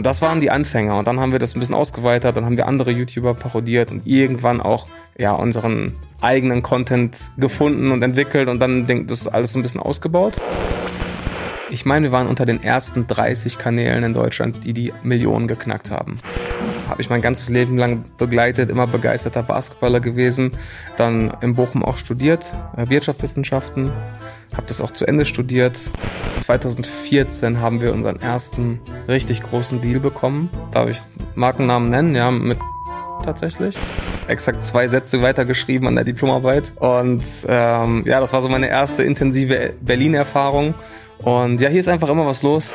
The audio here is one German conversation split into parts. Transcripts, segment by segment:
Und das waren die Anfänger. Und dann haben wir das ein bisschen ausgeweitet, dann haben wir andere YouTuber parodiert und irgendwann auch ja, unseren eigenen Content gefunden und entwickelt und dann das alles so ein bisschen ausgebaut. Ich meine, wir waren unter den ersten 30 Kanälen in Deutschland, die die Millionen geknackt haben. Habe ich mein ganzes Leben lang begleitet, immer begeisterter Basketballer gewesen. Dann in Bochum auch studiert, äh, Wirtschaftswissenschaften, habe das auch zu Ende studiert. 2014 haben wir unseren ersten richtig großen Deal bekommen. Darf ich Markennamen nennen? Ja, mit tatsächlich. Exakt zwei Sätze weitergeschrieben an der Diplomarbeit. Und ähm, ja, das war so meine erste intensive Berlin-Erfahrung. Und ja, hier ist einfach immer was los.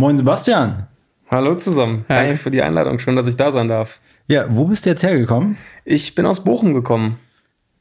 Moin Sebastian. Hallo zusammen. Hi. Danke für die Einladung. Schön, dass ich da sein darf. Ja, wo bist du jetzt hergekommen? Ich bin aus Bochum gekommen.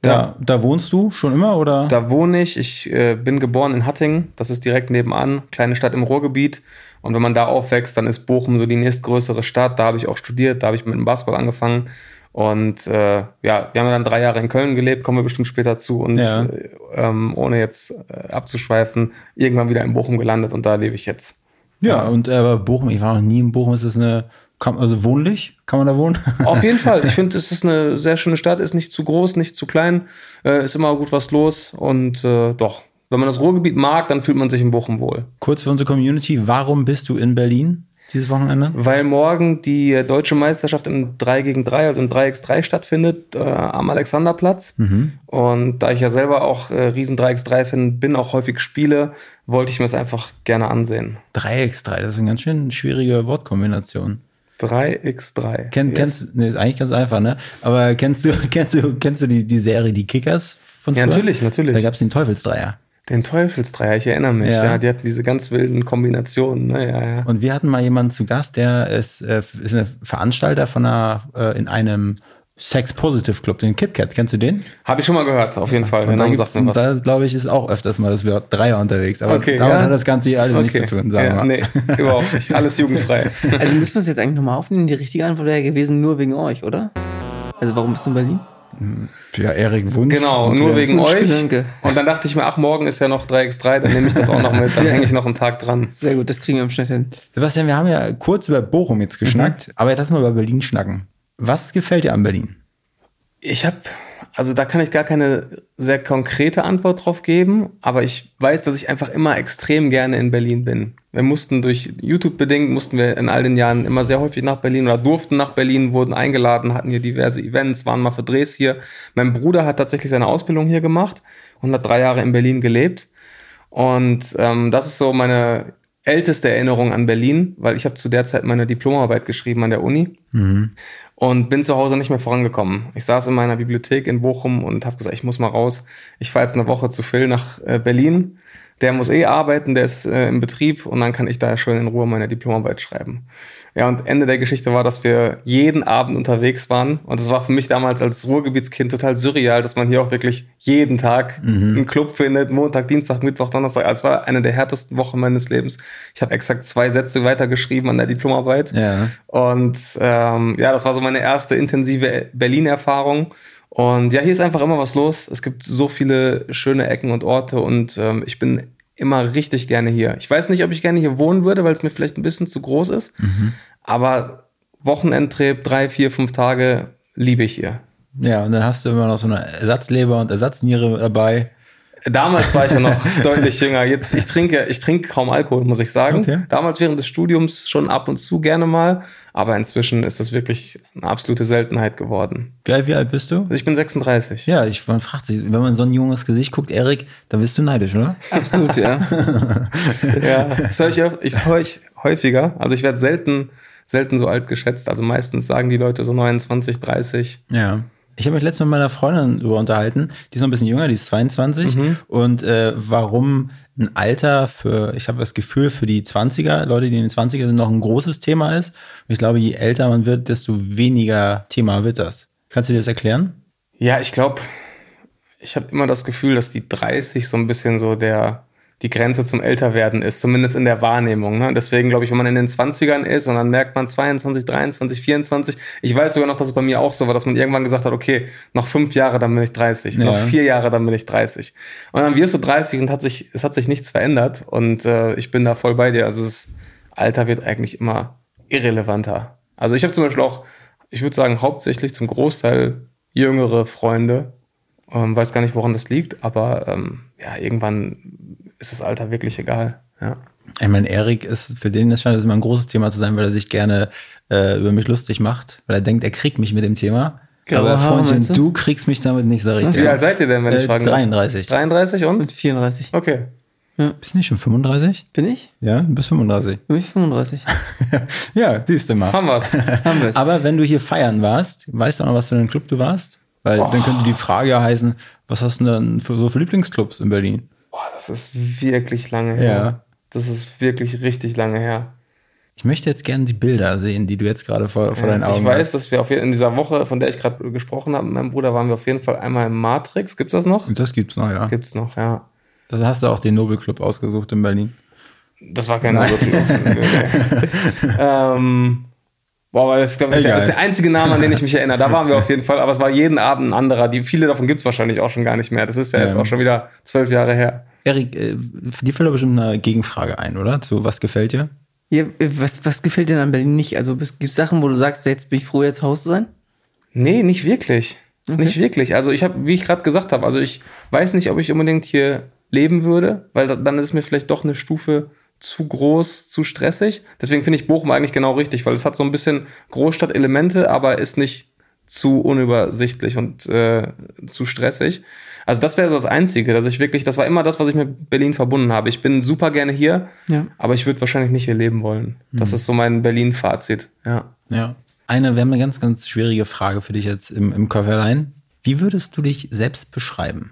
Da, ja. da wohnst du schon immer oder? Da wohne ich. Ich äh, bin geboren in Hattingen. Das ist direkt nebenan. Kleine Stadt im Ruhrgebiet. Und wenn man da aufwächst, dann ist Bochum so die nächstgrößere Stadt. Da habe ich auch studiert. Da habe ich mit dem Basketball angefangen. Und äh, ja, wir haben dann drei Jahre in Köln gelebt, kommen wir bestimmt später zu. Und ja. äh, ähm, ohne jetzt äh, abzuschweifen, irgendwann wieder in Bochum gelandet und da lebe ich jetzt. Ja, und äh, Bochum, ich war noch nie in Bochum, ist das eine, also wohnlich? Kann man da wohnen? Auf jeden Fall. Ich finde, es ist eine sehr schöne Stadt, ist nicht zu groß, nicht zu klein, äh, ist immer gut was los und äh, doch. Wenn man das Ruhrgebiet mag, dann fühlt man sich in Bochum wohl. Kurz für unsere Community, warum bist du in Berlin? Dieses Wochenende? Weil morgen die deutsche Meisterschaft im 3 gegen 3, also im 3x3 stattfindet, äh, am Alexanderplatz. Mhm. Und da ich ja selber auch äh, riesen 3x3-Fan bin, auch häufig spiele, wollte ich mir das einfach gerne ansehen. 3x3, das ist eine ganz schön schwierige Wortkombination. 3x3. Kenn, yes. Kennst, nee, ist eigentlich ganz einfach, ne? Aber kennst du, kennst du, kennst du die, die Serie Die Kickers von früher? Ja, natürlich, natürlich. Da gab es den Teufelsdreier. Den Teufelsdreier, ich erinnere mich, ja. ja. Die hatten diese ganz wilden Kombinationen, ne? ja, ja. Und wir hatten mal jemanden zu Gast, der ist, äh, ist ein Veranstalter von einer, äh, in einem Sex Positive Club, den KitKat. Kennst du den? Habe ich schon mal gehört, auf jeden Fall. Und da, sagt was. da glaube ich, ist auch öfters mal das Wort Dreier unterwegs. Aber okay, damit ja. hat das Ganze hier alles okay. nichts zu tun, sagen wir ja, mal. Nee, überhaupt nicht. Alles jugendfrei. Also müssen wir es jetzt eigentlich nochmal aufnehmen? Die richtige Antwort wäre gewesen, nur wegen euch, oder? Also warum bist du in Berlin? Ja, Erik Wunsch. Genau, nur wegen euch. Und dann dachte ich mir, ach, morgen ist ja noch 3x3, dann nehme ich das auch noch mit, dann hänge ich noch einen Tag dran. Sehr gut, das kriegen wir im Schnitt hin. Sebastian, wir haben ja kurz über Bochum jetzt geschnackt, mhm. aber lass mal über Berlin schnacken. Was gefällt dir an Berlin? Ich habe also da kann ich gar keine sehr konkrete Antwort drauf geben, aber ich weiß, dass ich einfach immer extrem gerne in Berlin bin. Wir mussten durch YouTube bedingt, mussten wir in all den Jahren immer sehr häufig nach Berlin oder durften nach Berlin, wurden eingeladen, hatten hier diverse Events, waren mal für Drehs hier. Mein Bruder hat tatsächlich seine Ausbildung hier gemacht und hat drei Jahre in Berlin gelebt. Und ähm, das ist so meine älteste Erinnerung an Berlin, weil ich habe zu der Zeit meine Diplomarbeit geschrieben an der Uni. Mhm und bin zu Hause nicht mehr vorangekommen. Ich saß in meiner Bibliothek in Bochum und habe gesagt, ich muss mal raus. Ich fahre jetzt eine Woche zu Phil nach äh, Berlin. Der muss eh arbeiten, der ist äh, im Betrieb und dann kann ich da schön in Ruhe meine Diplomarbeit schreiben. Ja, und Ende der Geschichte war, dass wir jeden Abend unterwegs waren. Und das war für mich damals als Ruhrgebietskind total surreal, dass man hier auch wirklich jeden Tag mhm. einen Club findet. Montag, Dienstag, Mittwoch, Donnerstag. Also es war eine der härtesten Wochen meines Lebens. Ich habe exakt zwei Sätze weitergeschrieben an der Diplomarbeit. Ja. Und ähm, ja, das war so meine erste intensive Berlin-Erfahrung. Und ja, hier ist einfach immer was los. Es gibt so viele schöne Ecken und Orte und ähm, ich bin immer richtig gerne hier. Ich weiß nicht, ob ich gerne hier wohnen würde, weil es mir vielleicht ein bisschen zu groß ist. Mhm. Aber Wochenendtrip, drei, vier, fünf Tage liebe ich hier. Ja, und dann hast du immer noch so eine Ersatzleber und Ersatzniere dabei. Damals war ich ja noch deutlich jünger. Jetzt, ich trinke, ich trinke kaum Alkohol, muss ich sagen. Okay. Damals während des Studiums schon ab und zu gerne mal. Aber inzwischen ist das wirklich eine absolute Seltenheit geworden. Wie alt, wie alt bist du? Also ich bin 36. Ja, ich, man fragt sich, wenn man so ein junges Gesicht guckt, Erik, da bist du neidisch, oder? Absolut, ja. ja, das höre ich, ich höre ich häufiger. Also ich werde selten, selten so alt geschätzt. Also meistens sagen die Leute so 29, 30. Ja. Ich habe mich letztens mit meiner Freundin darüber unterhalten. Die ist noch ein bisschen jünger, die ist 22. Mhm. Und äh, warum ein Alter für, ich habe das Gefühl, für die 20er, Leute, die in den 20er sind, noch ein großes Thema ist. Und ich glaube, je älter man wird, desto weniger Thema wird das. Kannst du dir das erklären? Ja, ich glaube, ich habe immer das Gefühl, dass die 30 so ein bisschen so der die Grenze zum Älterwerden ist, zumindest in der Wahrnehmung. Ne? Deswegen glaube ich, wenn man in den 20ern ist und dann merkt man 22, 23, 24, ich weiß sogar noch, dass es bei mir auch so war, dass man irgendwann gesagt hat, okay, noch fünf Jahre, dann bin ich 30, Ja. noch vier Jahre, dann bin ich 30. Und dann wirst du 30 und hat sich, es hat sich nichts verändert und äh, ich bin da voll bei dir. Also das Alter wird eigentlich immer irrelevanter. Also ich habe zum Beispiel auch, ich würde sagen, hauptsächlich zum Großteil jüngere Freunde. Ähm, weiß gar nicht, woran das liegt, aber ähm, ja, irgendwann ist das Alter wirklich egal. Ja. Ich meine, Erik ist, für den das scheint das immer ein großes Thema zu sein, weil er sich gerne äh, über mich lustig macht, weil er denkt, er kriegt mich mit dem Thema. Graue Aber Freundchen, du? du kriegst mich damit nicht so richtig. Wie alt seid ihr denn, wenn ich Äh, fragen darf? 33. 33 und? Mit 34. Okay. Bist du nicht schon 35? Bin ich? Ja, du bist 35. Bin ich 35. ja, siehst du mal. Haben wir's. Haben wir es. Aber wenn du hier feiern warst, weißt du auch noch, was für einen Club du warst? Weil dann könnte die Frage ja heißen, was hast du denn für, so für Lieblingsclubs in Berlin? Boah, das ist wirklich lange her. Ja. Das ist wirklich richtig lange her. Ich möchte jetzt gerne die Bilder sehen, die du jetzt gerade vor, vor deinen Augen ich weiß, hast. dass wir auf in dieser Woche, von der ich gerade gesprochen habe mit meinem Bruder, waren wir auf jeden Fall einmal im Matrix. Gibt's das noch? Das gibt's noch, ja. Gibt's noch, ja. Da hast du auch den Nobel Club ausgesucht in Berlin. Das war kein Nobelclub. ähm, boah, aber das ist, glaub ich, der, Egal. das ist der einzige Name, an den ich mich erinnere. Da waren wir auf jeden Fall, aber es war jeden Abend ein anderer. Die, viele davon gibt's wahrscheinlich auch schon gar nicht mehr. Das ist ja, jetzt Ja. auch schon wieder zwölf Jahre her. Erik, äh, die fällt doch bestimmt eine Gegenfrage ein, oder? Zu was gefällt dir? Ja, was, was gefällt dir denn an Berlin nicht? Also gibt es Sachen, wo du sagst, jetzt bin ich froh, jetzt Haus zu sein? Nee, nicht wirklich. Nicht wirklich. Also ich habe, wie ich gerade gesagt habe, also ich weiß nicht, ob ich unbedingt hier leben würde, weil da, dann ist es mir vielleicht doch eine Stufe zu groß, zu stressig. Deswegen finde ich Bochum eigentlich genau richtig, weil es hat so ein bisschen Großstadt-Elemente, aber ist nicht zu unübersichtlich und äh, zu stressig. Also das wäre so das Einzige, dass ich wirklich, das war immer das, was ich mit Berlin verbunden habe. Ich bin super gerne hier, Ja. aber ich würde wahrscheinlich nicht hier leben wollen. Das ist so mein Berlin-Fazit. Ja. Ja. Eine, wir haben eine ganz, ganz schwierige Frage für dich jetzt im, im Köfferlein. Wie würdest du dich selbst beschreiben?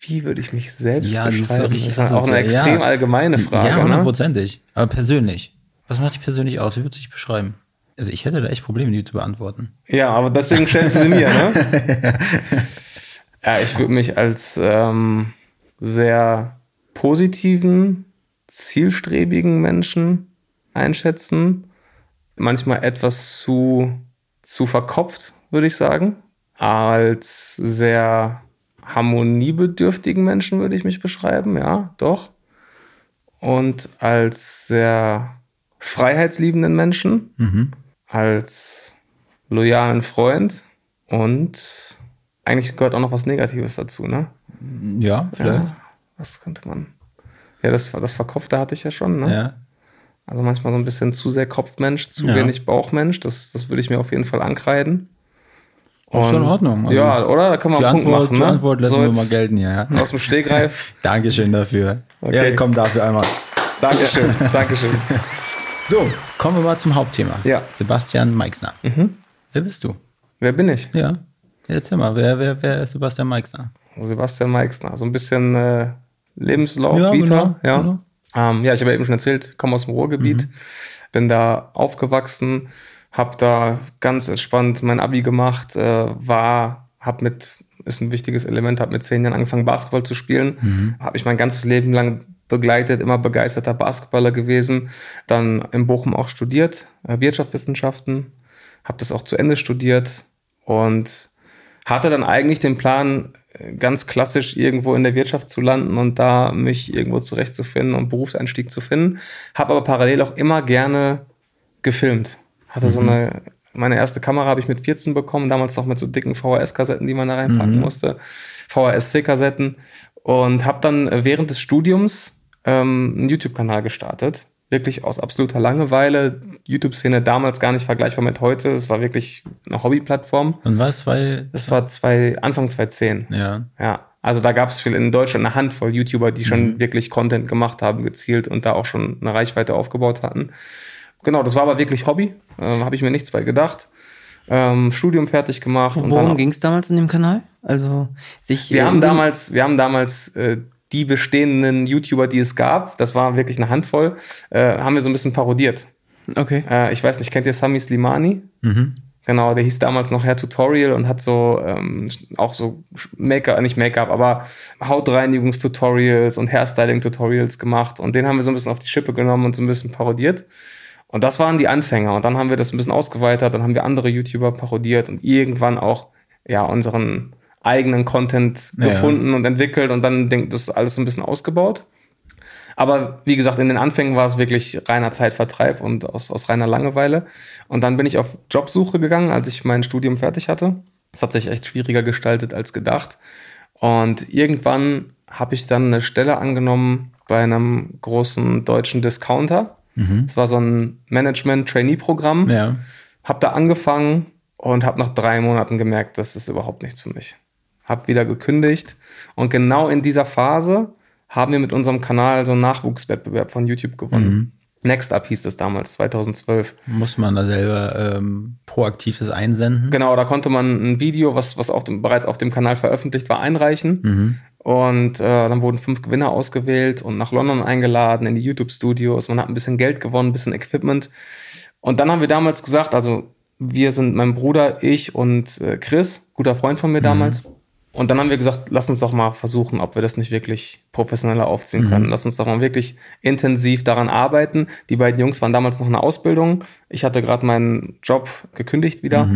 Wie würde ich mich selbst Ja, das ist beschreiben? das ist auch eine extrem Ja. allgemeine Frage. ja, ne? hundertprozentig. Aber persönlich. Was macht dich persönlich aus? Wie würdest du dich beschreiben? Also ich hätte da echt Probleme, die zu beantworten. Ja, aber deswegen stellst du sie mir, ne? ja, ich würde mich als ähm, sehr positiven, zielstrebigen Menschen einschätzen. Manchmal etwas zu, zu verkopft, würde ich sagen. Als sehr harmoniebedürftigen Menschen würde ich mich beschreiben, ja, doch. Und als sehr freiheitsliebenden Menschen als loyalen Freund und eigentlich gehört auch noch was Negatives dazu, ne? Ja, vielleicht. Ja, was könnte man. Ja, das, das Verkopfte hatte ich ja schon, ne? Ja. Also manchmal so ein bisschen zu sehr Kopfmensch, zu Ja. wenig Bauchmensch. Das, das würde ich mir auf jeden Fall ankreiden. Ist in Ordnung. Also ja, oder? Da kann man Die einen Punkt Antwort, machen, die ne? Antwort lassen So wir mal gelten. Ja. Aus dem Stegreif. Dankeschön dafür. Okay. Erik, komm dafür einmal. Dankeschön, Dankeschön. So, kommen wir mal zum Hauptthema. Ja. Sebastian Meixner. Wer bist du? Wer bin ich? Ja. Erzähl mal, wer, wer, wer ist Sebastian Meixner? Sebastian Meixner. So ein bisschen äh, Lebenslauf, Ja, Vita. genau, ja. genau. Ähm, ja, ich habe ja eben schon erzählt, komme aus dem Ruhrgebiet, bin da aufgewachsen, habe da ganz entspannt mein Abi gemacht, äh, war, habe mit, ist ein wichtiges Element, habe mit zehn Jahren angefangen Basketball zu spielen, habe ich mein ganzes Leben lang begleitet, immer begeisterter Basketballer gewesen, dann in Bochum auch studiert, äh, Wirtschaftswissenschaften, habe das auch zu Ende studiert und hatte dann eigentlich den Plan, äh, ganz klassisch irgendwo in der Wirtschaft zu landen und da mich irgendwo zurechtzufinden und Berufseinstieg zu finden. Habe aber parallel auch immer gerne gefilmt. Hatte so eine, meine erste Kamera habe ich mit 14 bekommen, damals noch mit so dicken VHS-Kassetten, die man da reinpacken musste. VHS-C-Kassetten. Und habe dann während des Studiums ähm, einen YouTube-Kanal gestartet. Wirklich aus absoluter Langeweile. YouTube-Szene damals gar nicht vergleichbar mit heute. Es war wirklich eine Hobbyplattform. Und was, weil. Das war zwei, Anfang 2010. Ja. Ja, also da gab es in Deutschland eine Handvoll YouTuber, die schon wirklich Content gemacht haben, gezielt und da auch schon eine Reichweite aufgebaut hatten. Genau, das war aber wirklich Hobby. Ähm, Habe ich mir nichts bei gedacht. ähm, Studium fertig gemacht. und dann Worum ging es damals in dem Kanal? Also sich wir äh, haben damals, wir haben damals äh, die bestehenden YouTuber, die es gab, das war wirklich eine Handvoll, äh, haben wir so ein bisschen parodiert. Okay. Äh, ich weiß nicht, kennt ihr Sami Slimani? Genau, der hieß damals noch Hair Tutorial und hat so ähm, auch so Make-up, nicht Make-up, aber Hautreinigungstutorials und Hairstyling-Tutorials gemacht. Und den haben wir so ein bisschen auf die Schippe genommen und so ein bisschen parodiert. Und das waren die Anfänger. Und dann haben wir das ein bisschen ausgeweitet, dann haben wir andere YouTuber parodiert und irgendwann auch ja unseren eigenen Content Ja. gefunden und entwickelt und dann das alles so ein bisschen ausgebaut. Aber wie gesagt, in den Anfängen war es wirklich reiner Zeitvertreib und aus, aus reiner Langeweile. Und dann bin ich auf Jobsuche gegangen, als ich mein Studium fertig hatte. Das hat sich echt schwieriger gestaltet als gedacht. Und irgendwann habe ich dann eine Stelle angenommen bei einem großen deutschen Discounter. Das war so ein Management-Trainee-Programm. Ja. Hab da angefangen und habe nach drei Monaten gemerkt, das ist überhaupt nichts für mich. Hab wieder gekündigt und genau in dieser Phase haben wir mit unserem Kanal so einen Nachwuchswettbewerb von YouTube gewonnen. Next Up hieß es damals, 2012. Muss man da selber ähm, proaktiv das einsenden? Genau, da konnte man ein Video, was, was auf dem, bereits auf dem Kanal veröffentlicht war, einreichen. Und äh, dann wurden fünf Gewinner ausgewählt und nach London eingeladen in die YouTube-Studios. Man hat ein bisschen Geld gewonnen, ein bisschen Equipment. Und dann haben wir damals gesagt, also wir sind mein Bruder, ich und äh, Chris, guter Freund von mir damals. Und dann haben wir gesagt, lass uns doch mal versuchen, ob wir das nicht wirklich professioneller aufziehen können. Lass uns doch mal wirklich intensiv daran arbeiten. Die beiden Jungs waren damals noch in der Ausbildung. Ich hatte gerade meinen Job gekündigt wieder.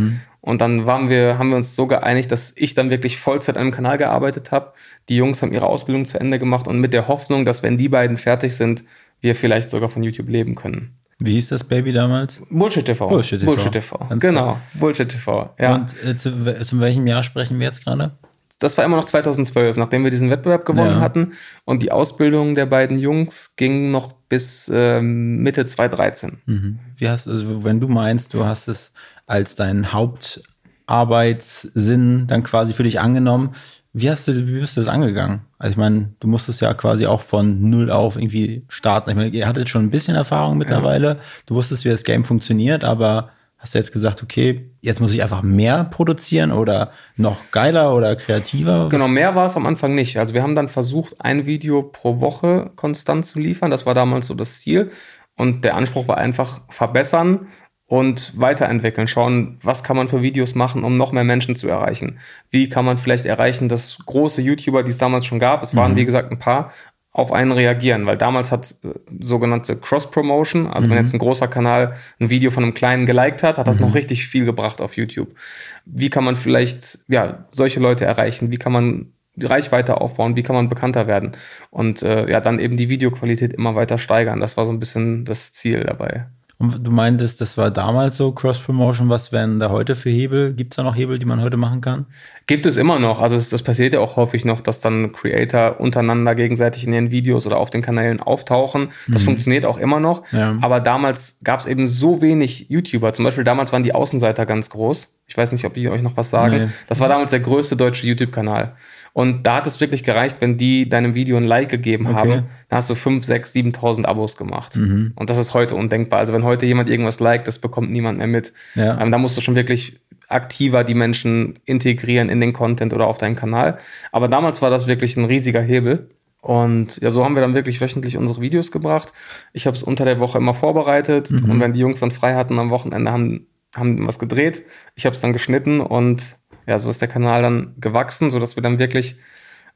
Und dann waren wir, haben wir uns so geeinigt, dass ich dann wirklich Vollzeit an dem Kanal gearbeitet habe. Die Jungs haben ihre Ausbildung zu Ende gemacht und mit der Hoffnung, dass wenn die beiden fertig sind, wir vielleicht sogar von YouTube leben können. Wie hieß das Baby damals? Bullshit TV. Bullshit TV. Bullshit TV. Genau. Bullshit TV. Ja. Und äh, zu, zu welchem Jahr sprechen wir jetzt gerade? das war immer noch 2012, nachdem wir diesen Wettbewerb gewonnen Ja. hatten. Und die Ausbildung der beiden Jungs ging noch bis ähm, Mitte 2013. Mhm. Wie hast also wenn du meinst, du hast es als deinen Hauptarbeitssinn dann quasi für dich angenommen, wie hast du, wie bist du das angegangen? Also ich meine, du musstest ja quasi auch von null auf irgendwie starten. Ich meine, ihr hattet schon ein bisschen Erfahrung mittlerweile. Du wusstest, wie das Game funktioniert, aber hast du jetzt gesagt, okay, jetzt muss ich einfach mehr produzieren oder noch geiler oder kreativer? Genau, mehr war es am Anfang nicht. Also wir haben dann versucht, ein Video pro Woche konstant zu liefern. Das war damals so das Ziel. Und der Anspruch war einfach verbessern und weiterentwickeln. Schauen, was kann man für Videos machen, um noch mehr Menschen zu erreichen. Wie kann man vielleicht erreichen, dass große YouTuber, die es damals schon gab, es waren wie gesagt ein paar, auf einen reagieren, weil damals hat äh, sogenannte Cross-Promotion, also wenn jetzt ein großer Kanal ein Video von einem kleinen geliked hat, hat das noch richtig viel gebracht auf YouTube. Wie kann man vielleicht ja solche Leute erreichen? Wie kann man die Reichweite aufbauen? Wie kann man bekannter werden? Und äh, ja, dann eben die Videoqualität immer weiter steigern. Das war so ein bisschen das Ziel dabei. Und du meintest, das war damals so Cross-Promotion. Was wären da heute für Hebel? Gibt es da noch Hebel, die man heute machen kann? Gibt es immer noch. Also es, das passiert ja auch häufig noch, dass dann Creator untereinander gegenseitig in ihren Videos oder auf den Kanälen auftauchen. Das funktioniert auch immer noch. Ja. Aber damals gab es eben so wenig YouTuber. Zum Beispiel damals waren die Außenseiter ganz groß. Ich weiß nicht, ob die euch noch was sagen. Nee. Das war damals der größte deutsche YouTube-Kanal. Und da hat es wirklich gereicht, wenn die deinem Video ein Like gegeben Okay. haben, dann hast du 5, 6, 7.000 Abos gemacht. Mhm. Und das ist heute undenkbar. Also wenn heute jemand irgendwas liked, das bekommt niemand mehr mit. Ja. Ähm, da musst du schon wirklich aktiver die Menschen integrieren in den Content oder auf deinen Kanal. Aber damals war das wirklich ein riesiger Hebel. Und ja, so haben wir dann wirklich wöchentlich unsere Videos gebracht. Ich habe es unter der Woche immer vorbereitet. Und wenn die Jungs dann frei hatten am Wochenende, haben, haben was gedreht. Ich habe es dann geschnitten und ja, so ist der Kanal dann gewachsen, sodass wir dann wirklich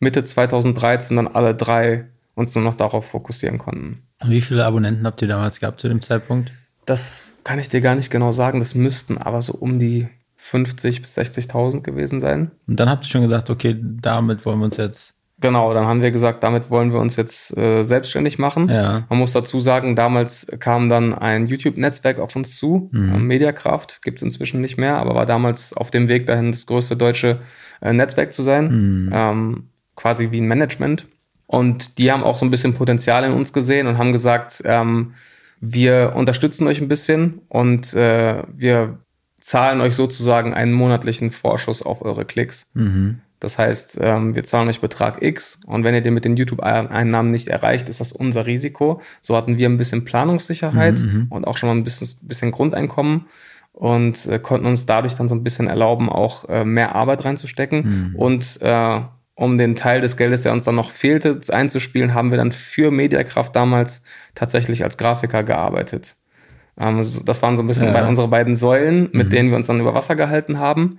Mitte 2013 dann alle drei uns nur noch darauf fokussieren konnten. Und wie viele Abonnenten habt ihr damals gehabt zu dem Zeitpunkt? Das kann ich dir gar nicht genau sagen. Das müssten aber so um die 50 bis 60.000 gewesen sein. Und dann habt ihr schon gesagt, okay, damit wollen wir uns jetzt. Genau, dann haben wir gesagt, damit wollen wir uns jetzt äh, selbstständig machen. Ja. Man muss dazu sagen, damals kam dann ein YouTube-Netzwerk auf uns zu, äh, Mediakraft, gibt es inzwischen nicht mehr, aber war damals auf dem Weg dahin, das größte deutsche äh, Netzwerk zu sein, ähm, quasi wie ein Management. Und die haben auch so ein bisschen Potenzial in uns gesehen und haben gesagt, ähm, wir unterstützen euch ein bisschen und äh, wir zahlen euch sozusagen einen monatlichen Vorschuss auf eure Klicks. Das heißt, ähm, wir zahlen euch Betrag X und wenn ihr den mit den YouTube-Einnahmen nicht erreicht, ist das unser Risiko. So hatten wir ein bisschen Planungssicherheit und auch schon mal ein bisschen, bisschen Grundeinkommen. und äh, konnten uns dadurch dann so ein bisschen erlauben, auch äh, mehr Arbeit reinzustecken. Und äh, um den Teil des Geldes, der uns dann noch fehlte, einzuspielen, haben wir dann für Mediakraft damals tatsächlich als Grafiker gearbeitet. Ähm, das waren so ein bisschen Ja. bei unsere beiden Säulen, mit denen wir uns dann über Wasser gehalten haben.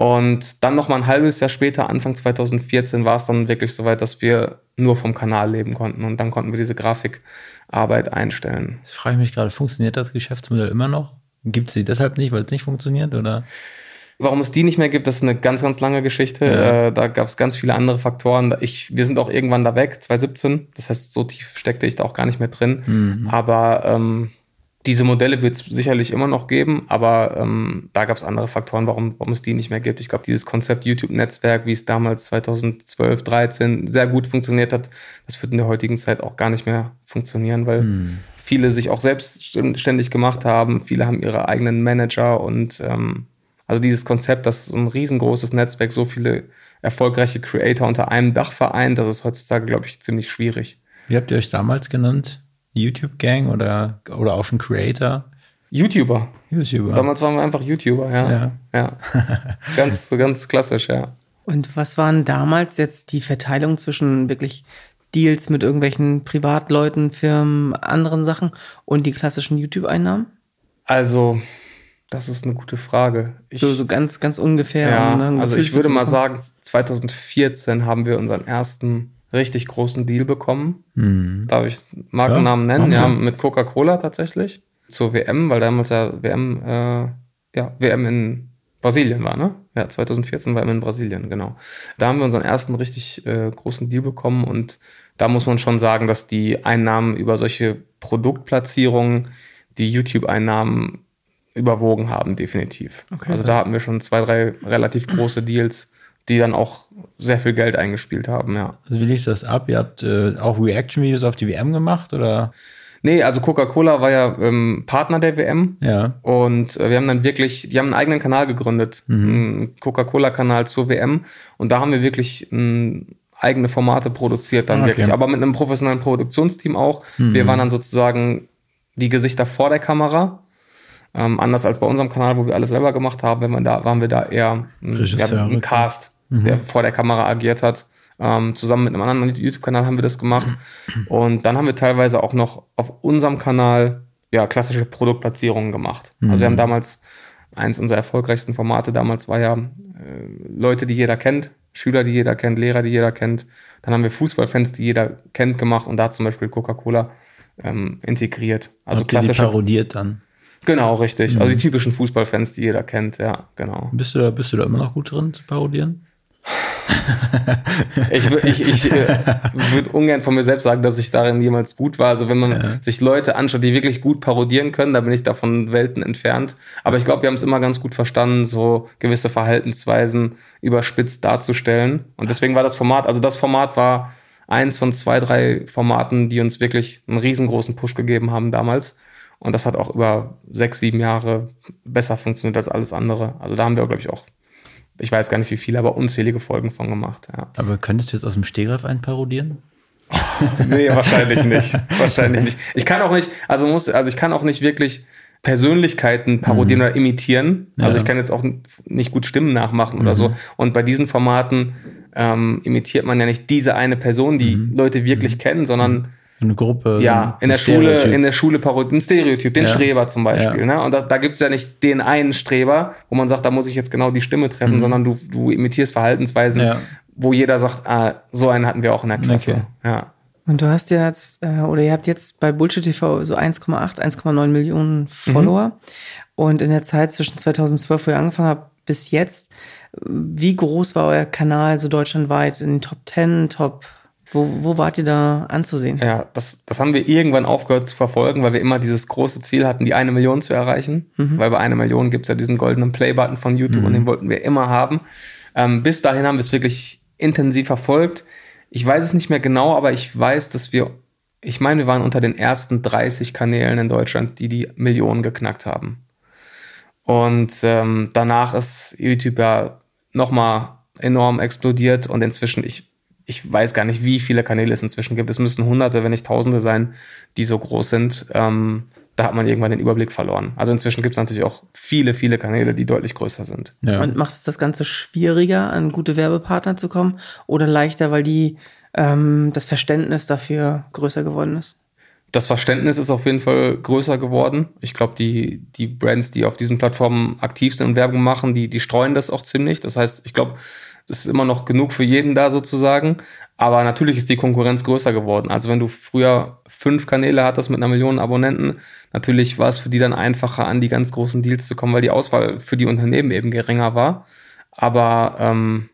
Und dann noch mal ein halbes Jahr später, Anfang 2014, war es dann wirklich soweit, dass wir nur vom Kanal leben konnten. Und dann konnten wir diese Grafikarbeit einstellen. Jetzt frage ich mich gerade, funktioniert das Geschäftsmodell immer noch? Gibt es sie deshalb nicht, weil es nicht funktioniert? Oder? Warum es die nicht mehr gibt, das ist eine ganz, ganz lange Geschichte. Ja. Äh, da gab es ganz viele andere Faktoren. Ich, wir sind auch irgendwann da weg, 2017. Das heißt, so tief steckte ich da auch gar nicht mehr drin. Mhm. Aber ähm, diese Modelle wird es sicherlich immer noch geben, aber ähm, da gab es andere Faktoren, warum, warum es die nicht mehr gibt. Ich glaube, dieses Konzept YouTube-Netzwerk, wie es damals 2012, 13 sehr gut funktioniert hat, das wird in der heutigen Zeit auch gar nicht mehr funktionieren, weil viele sich auch selbstständig gemacht haben, viele haben ihre eigenen Manager und ähm, also dieses Konzept, dass so ein riesengroßes Netzwerk so viele erfolgreiche Creator unter einem Dach vereint, das ist heutzutage, glaube ich, ziemlich schwierig. Wie habt ihr euch damals genannt? YouTube-Gang oder, oder auch schon Creator? YouTuber. YouTuber. Damals waren wir einfach YouTuber, ja. Ja. Ja. ganz, so ganz klassisch, ja. Und was waren damals jetzt die Verteilung zwischen wirklich Deals mit irgendwelchen Privatleuten, Firmen, anderen Sachen und die klassischen YouTube-Einnahmen? Also, das ist eine gute Frage. Ich, So, so ganz, ganz ungefähr. ja, um also ich würde mal sagen, 2014 haben wir unseren ersten richtig großen Deal bekommen. Mhm. Darf ich Markennamen Klar, nennen? Ja, mit Coca-Cola tatsächlich. Zur WM, weil damals ja WM, äh, ja, WM in Brasilien war, ne? Ja, 2014 WM in Brasilien, genau. Da haben wir unseren ersten richtig äh, großen Deal bekommen und da muss man schon sagen, dass die Einnahmen über solche Produktplatzierungen die YouTube-Einnahmen überwogen haben, definitiv. Okay. also da hatten wir schon zwei, drei relativ große Deals, die dann auch sehr viel Geld eingespielt haben, ja. Also wie lief das ab? Ihr habt äh, auch Reaction-Videos auf die WM gemacht oder? Nee, also Coca-Cola war ja ähm, Partner der WM Ja. und äh, wir haben dann wirklich, die haben einen eigenen Kanal gegründet, einen Coca-Cola-Kanal zur WM und da haben wir wirklich ähm, eigene Formate produziert dann Ah, Okay. wirklich, aber mit einem professionellen Produktionsteam auch. Wir waren dann sozusagen die Gesichter vor der Kamera. Ähm, anders als bei unserem Kanal, wo wir alles selber gemacht haben, wenn man da, waren wir da eher ein, Regisseure, ein Cast, der vor der Kamera agiert hat. Ähm, zusammen mit einem anderen YouTube-Kanal haben wir das gemacht. Und dann haben wir teilweise auch noch auf unserem Kanal ja, klassische Produktplatzierungen gemacht. Also wir haben damals, eins unserer erfolgreichsten Formate damals war ja äh, Leute, die jeder kennt, Schüler, die jeder kennt, Lehrer, die jeder kennt. Dann haben wir Fußballfans, die jeder kennt, gemacht und da zum Beispiel Coca-Cola ähm, integriert. Also klassische. parodiert dann? Genau, richtig. Also die typischen Fußballfans, die jeder kennt, ja, genau. Bist du, da, bist du da immer noch gut drin zu parodieren? Ich, ich, ich äh, würde ungern von mir selbst sagen, dass ich darin jemals gut war. Also wenn man sich Leute anschaut, die wirklich gut parodieren können, da bin ich davon Welten entfernt. Aber ich glaube, wir haben es immer ganz gut verstanden, so gewisse Verhaltensweisen überspitzt darzustellen. Und deswegen war das Format, also das Format war eins von zwei, drei Formaten, die uns wirklich einen riesengroßen Push gegeben haben damals. Und das hat auch über sechs, sieben Jahre besser funktioniert als alles andere. Also da haben wir, glaube ich, auch, ich weiß gar nicht wie viele, aber unzählige Folgen von gemacht. Ja. Aber könntest du jetzt aus dem Stegreif einen parodieren? Nee, wahrscheinlich nicht. wahrscheinlich nicht. Ich kann auch nicht, also muss, also ich kann auch nicht wirklich Persönlichkeiten parodieren oder imitieren. Also Ja. ich kann jetzt auch nicht gut Stimmen nachmachen oder so. Und bei diesen Formaten ähm, imitiert man ja nicht diese eine Person, die Leute wirklich kennen, sondern Eine Gruppe? ja, in der Schule, in der Schule parodieren, ein Stereotyp, den Ja. Streber zum Beispiel. Ja. Ne? Und da, da gibt es ja nicht den einen Streber, wo man sagt, da muss ich jetzt genau die Stimme treffen, sondern du, du imitierst Verhaltensweisen, Mhm. Ja. wo jeder sagt, ah, so einen hatten wir auch in der Klasse. Okay. Ja. Und du hast ja jetzt, äh, oder ihr habt jetzt bei Bullshit TV so 1,8, 1,9 Millionen Follower. Und in der Zeit zwischen 2012, wo ihr angefangen habt, bis jetzt, wie groß war euer Kanal so deutschlandweit? In den Top 10, Top, wo, wo wart ihr da anzusehen? Ja, das, das haben wir irgendwann aufgehört zu verfolgen, weil wir immer dieses große Ziel hatten, die eine Million zu erreichen. Weil bei einer Million gibt's ja diesen goldenen Play-Button von YouTube und den wollten wir immer haben. Ähm, bis dahin haben wir es wirklich intensiv verfolgt. Ich weiß es nicht mehr genau, aber ich weiß, dass wir, ich meine, wir waren unter den ersten 30 Kanälen in Deutschland, die die Millionen geknackt haben. Und ähm, danach ist YouTube ja nochmal enorm explodiert und inzwischen, ich, ich weiß gar nicht, wie viele Kanäle es inzwischen gibt. Es müssen Hunderte, wenn nicht Tausende sein, die so groß sind. Ähm, da hat man irgendwann den Überblick verloren. Also inzwischen gibt es natürlich auch viele, viele Kanäle, die deutlich größer sind. Ja. Und macht es das Ganze schwieriger, an gute Werbepartner zu kommen oder leichter, weil die ähm, das Verständnis dafür größer geworden ist? Das Verständnis ist auf jeden Fall größer geworden. Ich glaube, die, die Brands, die auf diesen Plattformen aktiv sind und Werbung machen, die, die streuen das auch ziemlich. Das heißt, ich glaube, ist immer noch genug für jeden da sozusagen. Aber natürlich ist die Konkurrenz größer geworden. Also wenn du früher fünf Kanäle hattest mit einer Million Abonnenten, natürlich war es für die dann einfacher, an die ganz großen Deals zu kommen, weil die Auswahl für die Unternehmen eben geringer war. Aber ähm,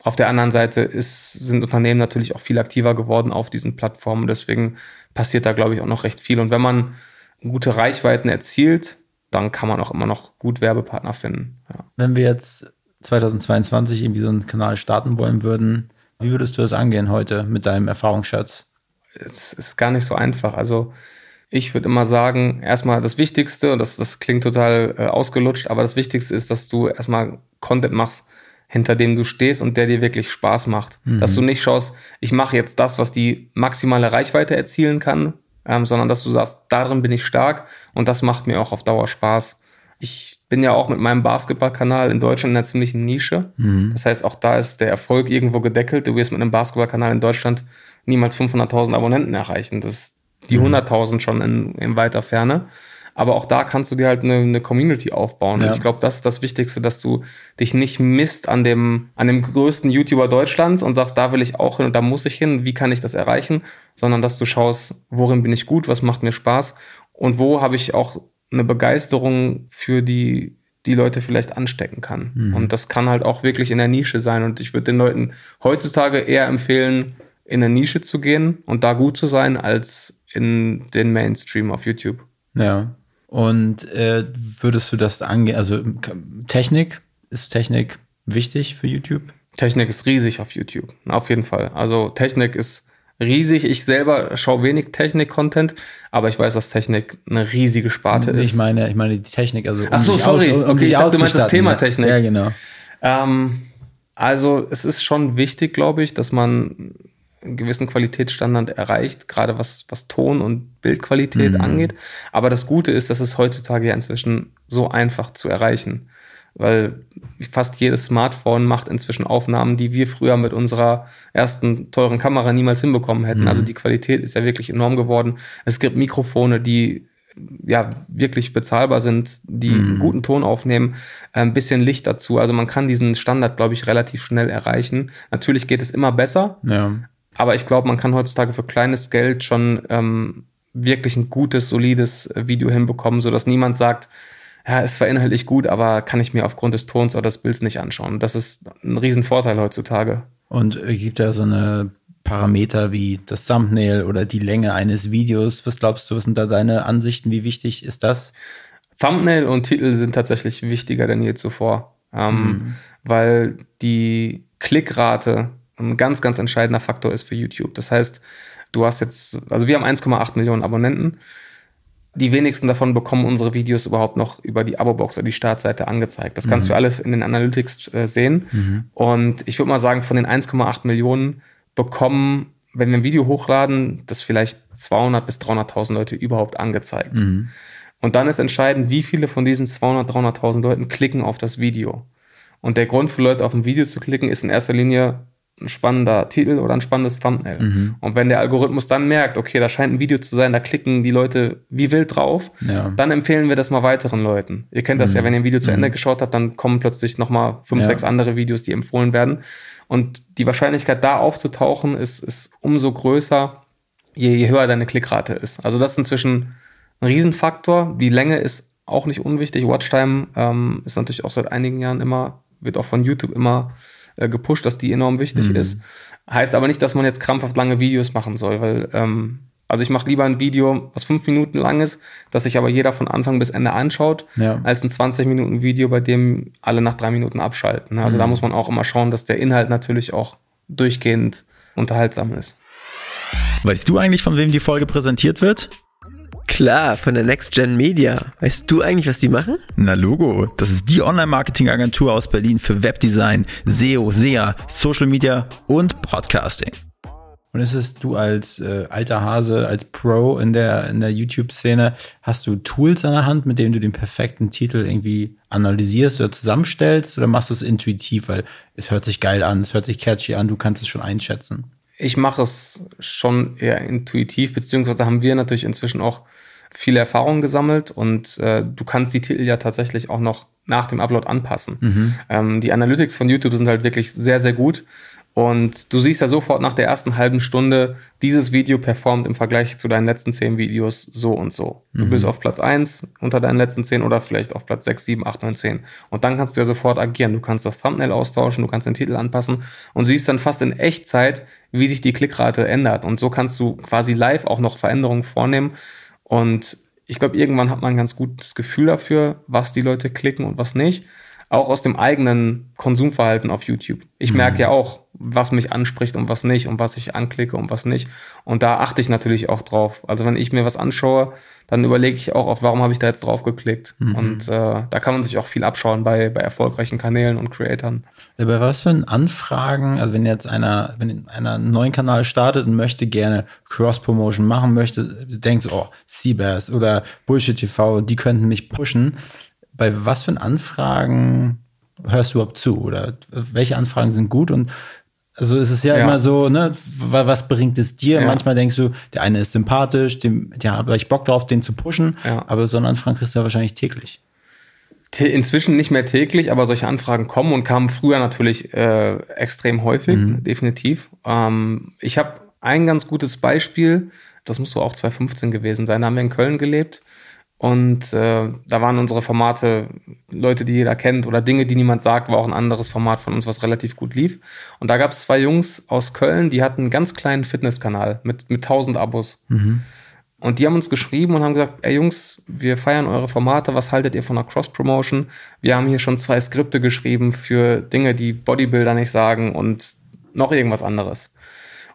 auf der anderen Seite ist, sind Unternehmen natürlich auch viel aktiver geworden auf diesen Plattformen. Deswegen passiert da, glaube ich, auch noch recht viel. Und wenn man gute Reichweiten erzielt, dann kann man auch immer noch gut Werbepartner finden. Ja. Wenn wir jetzt 2022 irgendwie so einen Kanal starten wollen würden, wie würdest du das angehen heute mit deinem Erfahrungsschatz? Es ist gar nicht so einfach. Also ich würde immer sagen, erstmal das Wichtigste, und das, das klingt total äh, ausgelutscht, aber das Wichtigste ist, dass du erstmal Content machst, hinter dem du stehst und der dir wirklich Spaß macht. Mhm. Dass du nicht schaust, ich mache jetzt das, was die maximale Reichweite erzielen kann, ähm, sondern dass du sagst, darin bin ich stark und das macht mir auch auf Dauer Spaß. Ich bin ja auch mit meinem Basketballkanal in Deutschland in einer ziemlichen Nische. Mhm. Das heißt, auch da ist der Erfolg irgendwo gedeckelt. Du wirst mit einem Basketballkanal in Deutschland niemals 500.000 Abonnenten erreichen. Das ist die mhm. 100.000 schon in, in weiter Ferne. Aber auch da kannst du dir halt eine, eine Community aufbauen. Ja. Und ich glaube, das ist das Wichtigste, dass du dich nicht misst an dem, an dem größten YouTuber Deutschlands und sagst, da will ich auch hin und da muss ich hin, wie kann ich das erreichen, sondern dass du schaust, worin bin ich gut, was macht mir Spaß und wo habe ich auch eine Begeisterung für die, die Leute vielleicht anstecken kann. Mhm. Und das kann halt auch wirklich in der Nische sein. Und ich würde den Leuten heutzutage eher empfehlen, in eine Nische zu gehen und da gut zu sein, als in den Mainstream auf YouTube. Ja. Und äh, würdest du das angehen? Also Technik, ist Technik wichtig für YouTube? Technik ist riesig auf YouTube, auf jeden Fall. Also Technik ist riesig. Ich selber schaue wenig Technik-Content, aber ich weiß, dass Technik eine riesige Sparte ich ist. Meine, ich meine die Technik, also um Ach so, sorry. Aus, um okay, ich dachte, du meinst das Thema Technik. Ja, genau. Ähm, also es ist schon wichtig, glaube ich, dass man einen gewissen Qualitätsstandard erreicht, gerade was, was Ton- und Bildqualität mhm. angeht. Aber das Gute ist, dass es heutzutage ja inzwischen so einfach zu erreichen. Weil fast jedes Smartphone macht inzwischen Aufnahmen, die wir früher mit unserer ersten teuren Kamera niemals hinbekommen hätten. Mhm. Also die Qualität ist ja wirklich enorm geworden. Es gibt Mikrofone, die ja wirklich bezahlbar sind, die mhm. guten Ton aufnehmen, ein bisschen Licht dazu. Also man kann diesen Standard, glaube ich, relativ schnell erreichen. Natürlich geht es immer besser, ja. Aber ich glaube, man kann heutzutage für kleines Geld schon ähm, wirklich ein gutes, solides Video hinbekommen, sodass niemand sagt, ja, ist zwar inhaltlich gut, aber kann ich mir aufgrund des Tons oder des Bilds nicht anschauen. Das ist ein Riesenvorteil heutzutage. Und gibt da so eine Parameter wie das Thumbnail oder die Länge eines Videos? Was glaubst du, was sind da deine Ansichten? Wie wichtig ist das? Thumbnail und Titel sind tatsächlich wichtiger denn je zuvor, ähm, mhm. weil die Klickrate ein ganz, ganz entscheidender Faktor ist für YouTube. Das heißt, du hast jetzt, also wir haben 1,8 Millionen Abonnenten. Die wenigsten davon bekommen unsere Videos überhaupt noch über die Abo-Box oder die Startseite angezeigt. Das kannst mhm. du alles in den Analytics äh, sehen. Mhm. Und ich würde mal sagen, von den 1,8 Millionen bekommen, wenn wir ein Video hochladen, das vielleicht 200 bis 300.000 Leute überhaupt angezeigt. Mhm. Und dann ist entscheidend, wie viele von diesen 200, 300.000 Leuten klicken auf das Video. Und der Grund für Leute auf ein Video zu klicken ist in erster Linie ein spannender Titel oder ein spannendes Thumbnail. Mhm. Und wenn der Algorithmus dann merkt, okay, da scheint ein Video zu sein, da klicken die Leute wie wild drauf, ja. dann empfehlen wir das mal weiteren Leuten. Ihr kennt das mhm. ja, wenn ihr ein Video zu Ende mhm. geschaut habt, dann kommen plötzlich nochmal fünf, ja. sechs andere Videos, die empfohlen werden. Und die Wahrscheinlichkeit, da aufzutauchen, ist, ist umso größer, je, je höher deine Klickrate ist. Also das ist inzwischen ein Riesenfaktor. Die Länge ist auch nicht unwichtig. Watchtime ähm, ist natürlich auch seit einigen Jahren immer, wird auch von YouTube immer äh, gepusht, dass die enorm wichtig mhm. ist. Heißt aber nicht, dass man jetzt krampfhaft lange Videos machen soll, weil ähm, also ich mache lieber ein Video, was fünf Minuten lang ist, das sich aber jeder von Anfang bis Ende anschaut, ja. als ein 20 Minuten Video, bei dem alle nach drei Minuten abschalten. Also mhm. da muss man auch immer schauen, dass der Inhalt natürlich auch durchgehend unterhaltsam ist. Weißt du eigentlich, von wem die Folge präsentiert wird? Klar, von der Next Gen Media. Weißt du eigentlich, was die machen? Na Logo, das ist die Online-Marketing-Agentur aus Berlin für Webdesign, SEO, SEA, Social Media und Podcasting. Und ist es du als äh, alter Hase, als Pro in der, in der YouTube-Szene, hast du Tools an der Hand, mit denen du den perfekten Titel irgendwie analysierst oder zusammenstellst? Oder machst du es intuitiv, weil es hört sich geil an, es hört sich catchy an, du kannst es schon einschätzen? Ich mache es schon eher intuitiv, beziehungsweise haben wir natürlich inzwischen auch viele Erfahrungen gesammelt und äh, du kannst die Titel ja tatsächlich auch noch nach dem Upload anpassen. Ähm, die Analytics von YouTube sind halt wirklich sehr, sehr gut. Und du siehst ja sofort nach der ersten halben Stunde, dieses Video performt im Vergleich zu deinen letzten zehn Videos so und so. Du bist auf Platz eins unter deinen letzten zehn oder vielleicht auf Platz sechs, sieben, acht, neun, zehn. Und dann kannst du ja sofort agieren. Du kannst das Thumbnail austauschen, du kannst den Titel anpassen und siehst dann fast in Echtzeit, wie sich die Klickrate ändert. Und so kannst du quasi live auch noch Veränderungen vornehmen. Und ich glaube, irgendwann hat man ein ganz gutes Gefühl dafür, was die Leute klicken und was nicht. Auch aus dem eigenen Konsumverhalten auf YouTube. Ich merke ja auch, was mich anspricht und was nicht und was ich anklicke und was nicht. Und da achte ich natürlich auch drauf. Also wenn ich mir was anschaue, dann überlege ich auch, auf warum habe ich da jetzt drauf geklickt. Und äh, da kann man sich auch viel abschauen bei, bei erfolgreichen Kanälen und Creatoren. Bei was für Anfragen, also wenn jetzt einer, wenn einer einen neuen Kanal startet und möchte gerne Cross-Promotion machen möchte, denkt so, oh, Seabass oder Bullshit TV, die könnten mich pushen. Bei was für Anfragen hörst du überhaupt zu? Oder welche Anfragen sind gut und also es ist ja, Ja. immer so, ne, wa- was bringt es dir? Ja. Manchmal denkst du, der eine ist sympathisch, dem, der habe ich Bock drauf, den zu pushen, Ja. aber so eine Anfrage kriegst du ja wahrscheinlich täglich. Tä- Inzwischen nicht mehr täglich, aber solche Anfragen kommen und kamen früher natürlich äh, extrem häufig, definitiv. Ähm, ich habe ein ganz gutes Beispiel, das muss so auch 2015 gewesen sein, da haben wir in Köln gelebt und äh, da waren unsere Formate Leute, die jeder kennt oder Dinge, die niemand sagt, war auch ein anderes Format von uns, was relativ gut lief. Und da gab es zwei Jungs aus Köln, die hatten einen ganz kleinen Fitnesskanal mit, mit 1000 Abos. Und die haben uns geschrieben und haben gesagt, ey Jungs, wir feiern eure Formate, was haltet ihr von einer Cross-Promotion? Wir haben hier schon zwei Skripte geschrieben für Dinge, die Bodybuilder nicht sagen und noch irgendwas anderes.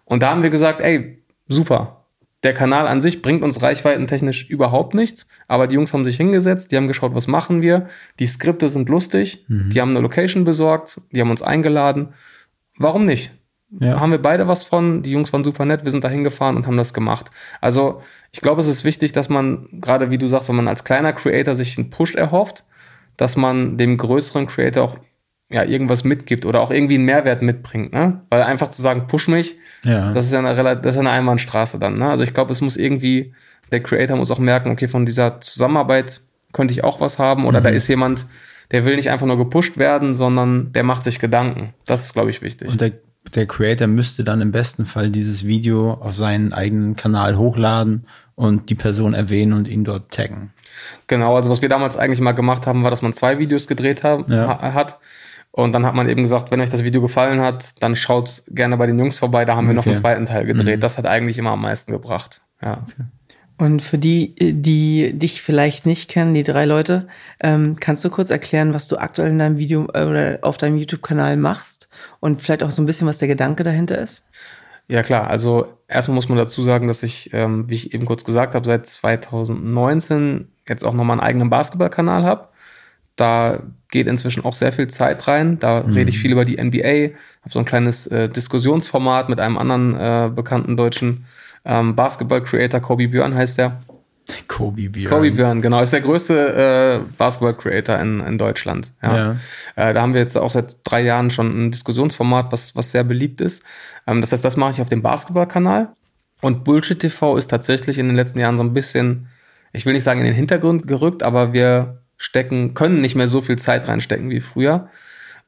Und da haben wir gesagt, ey, super. Der Kanal an sich bringt uns reichweitentechnisch überhaupt nichts, aber die Jungs haben sich hingesetzt, die haben geschaut, was machen wir. Die Skripte sind lustig, die haben eine Location besorgt, die haben uns eingeladen. Warum nicht? Ja. haben wir beide was von. Die Jungs waren super nett, wir sind da hingefahren und haben das gemacht. Also ich glaube, es ist wichtig, dass man, gerade wie du sagst, wenn man als kleiner Creator sich einen Push erhofft, dass man dem größeren Creator auch ja, irgendwas mitgibt oder auch irgendwie einen Mehrwert mitbringt. Ne? Weil einfach zu sagen, push mich, Ja. das ist ja eine, das ist eine Einbahnstraße dann. Ne? Also ich glaube, es muss irgendwie, der Creator muss auch merken, okay, von dieser Zusammenarbeit könnte ich auch was haben oder da ist jemand, der will nicht einfach nur gepusht werden, sondern der macht sich Gedanken. Das ist, glaube ich, wichtig. Und der, der Creator müsste dann im besten Fall dieses Video auf seinen eigenen Kanal hochladen und die Person erwähnen und ihn dort taggen. Genau, also was wir damals eigentlich mal gemacht haben, war, dass man zwei Videos gedreht haben, Ja. ha hat. Und dann hat man eben gesagt, wenn euch das Video gefallen hat, dann schaut gerne bei den Jungs vorbei, da haben wir noch Okay. einen zweiten Teil gedreht. Das hat eigentlich immer am meisten gebracht. Ja. Und für die, die dich vielleicht nicht kennen, die drei Leute, ähm, kannst du kurz erklären, was du aktuell in deinem Video äh, oder auf deinem YouTube-Kanal machst und vielleicht auch so ein bisschen, was der Gedanke dahinter ist? Ja klar, also erstmal muss man dazu sagen, dass ich, ähm, wie ich eben kurz gesagt habe, seit 2019 jetzt auch nochmal einen eigenen Basketballkanal habe. Da geht inzwischen auch sehr viel Zeit rein. Da rede ich viel über die NBA, habe so ein kleines äh, Diskussionsformat mit einem anderen äh, bekannten deutschen ähm, Basketball-Creator, Kobe Björn heißt der. Kobe Björn. Kobe Björn, genau, ist der größte äh, Basketball-Creator in, in Deutschland. Ja. Ja. Äh, da haben wir jetzt auch seit drei Jahren schon ein Diskussionsformat, was, was sehr beliebt ist. Ähm, das heißt, das mache ich auf dem Basketball-Kanal. Und Bullshit TV ist tatsächlich in den letzten Jahren so ein bisschen, ich will nicht sagen in den Hintergrund gerückt, aber wir stecken, können nicht mehr so viel Zeit reinstecken wie früher.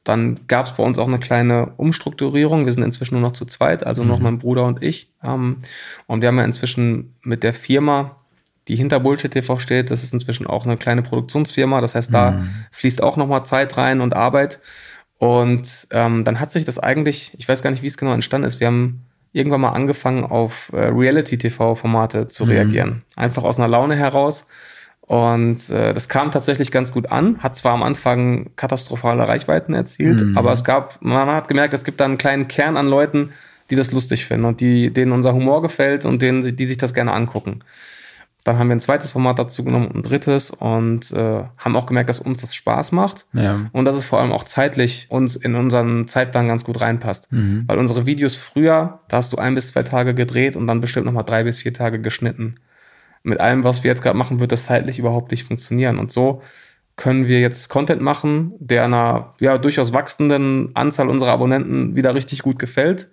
Dann gab es bei uns auch eine kleine Umstrukturierung. Wir sind inzwischen nur noch zu zweit, also noch mein Bruder und ich. Ähm, und wir haben ja inzwischen mit der Firma, die hinter Bullshit TV steht, das ist inzwischen auch eine kleine Produktionsfirma. Das heißt, da fließt auch nochmal Zeit rein und Arbeit. Und ähm, dann hat sich das eigentlich, ich weiß gar nicht, wie es genau entstanden ist. Wir haben irgendwann mal angefangen, auf äh, Reality-TV-Formate zu reagieren. Einfach aus einer Laune heraus. Und äh, das kam tatsächlich ganz gut an, hat zwar am Anfang katastrophale Reichweiten erzielt, aber es gab, man hat gemerkt, es gibt da einen kleinen Kern an Leuten, die das lustig finden und die, denen unser Humor gefällt und denen, die sich das gerne angucken. Dann haben wir ein zweites Format dazu genommen und ein drittes und äh, haben auch gemerkt, dass uns das Spaß macht Ja. und dass es vor allem auch zeitlich uns in unseren Zeitplan ganz gut reinpasst. Mhm. Weil unsere Videos früher, da hast du ein bis zwei Tage gedreht und dann bestimmt nochmal drei bis vier Tage geschnitten. Mit allem, was wir jetzt gerade machen, wird das zeitlich überhaupt nicht funktionieren. Und so können wir jetzt Content machen, der einer ja, durchaus wachsenden Anzahl unserer Abonnenten wieder richtig gut gefällt,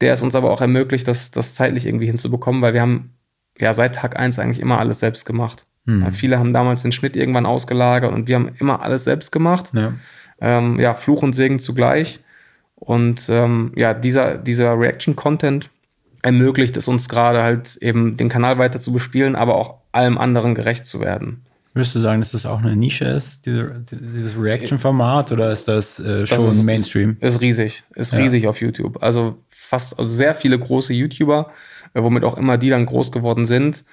der es uns aber auch ermöglicht, das, das zeitlich irgendwie hinzubekommen, weil wir haben ja seit Tag eins eigentlich immer alles selbst gemacht. Mhm. Ja, viele haben damals den Schnitt irgendwann ausgelagert und wir haben immer alles selbst gemacht Ja. ähm, ja, Fluch und Segen zugleich. Und ähm, ja, dieser, dieser Reaction-Content ermöglicht es uns gerade halt eben den Kanal weiter zu bespielen, aber auch allem anderen gerecht zu werden. Würdest du sagen, dass das auch eine Nische ist, diese, dieses Reaction-Format, oder ist das äh, schon ist- Mainstream? Ist riesig, ist Ja. riesig auf YouTube. Also fast also sehr viele große YouTuber, äh, womit auch immer die dann groß geworden sind.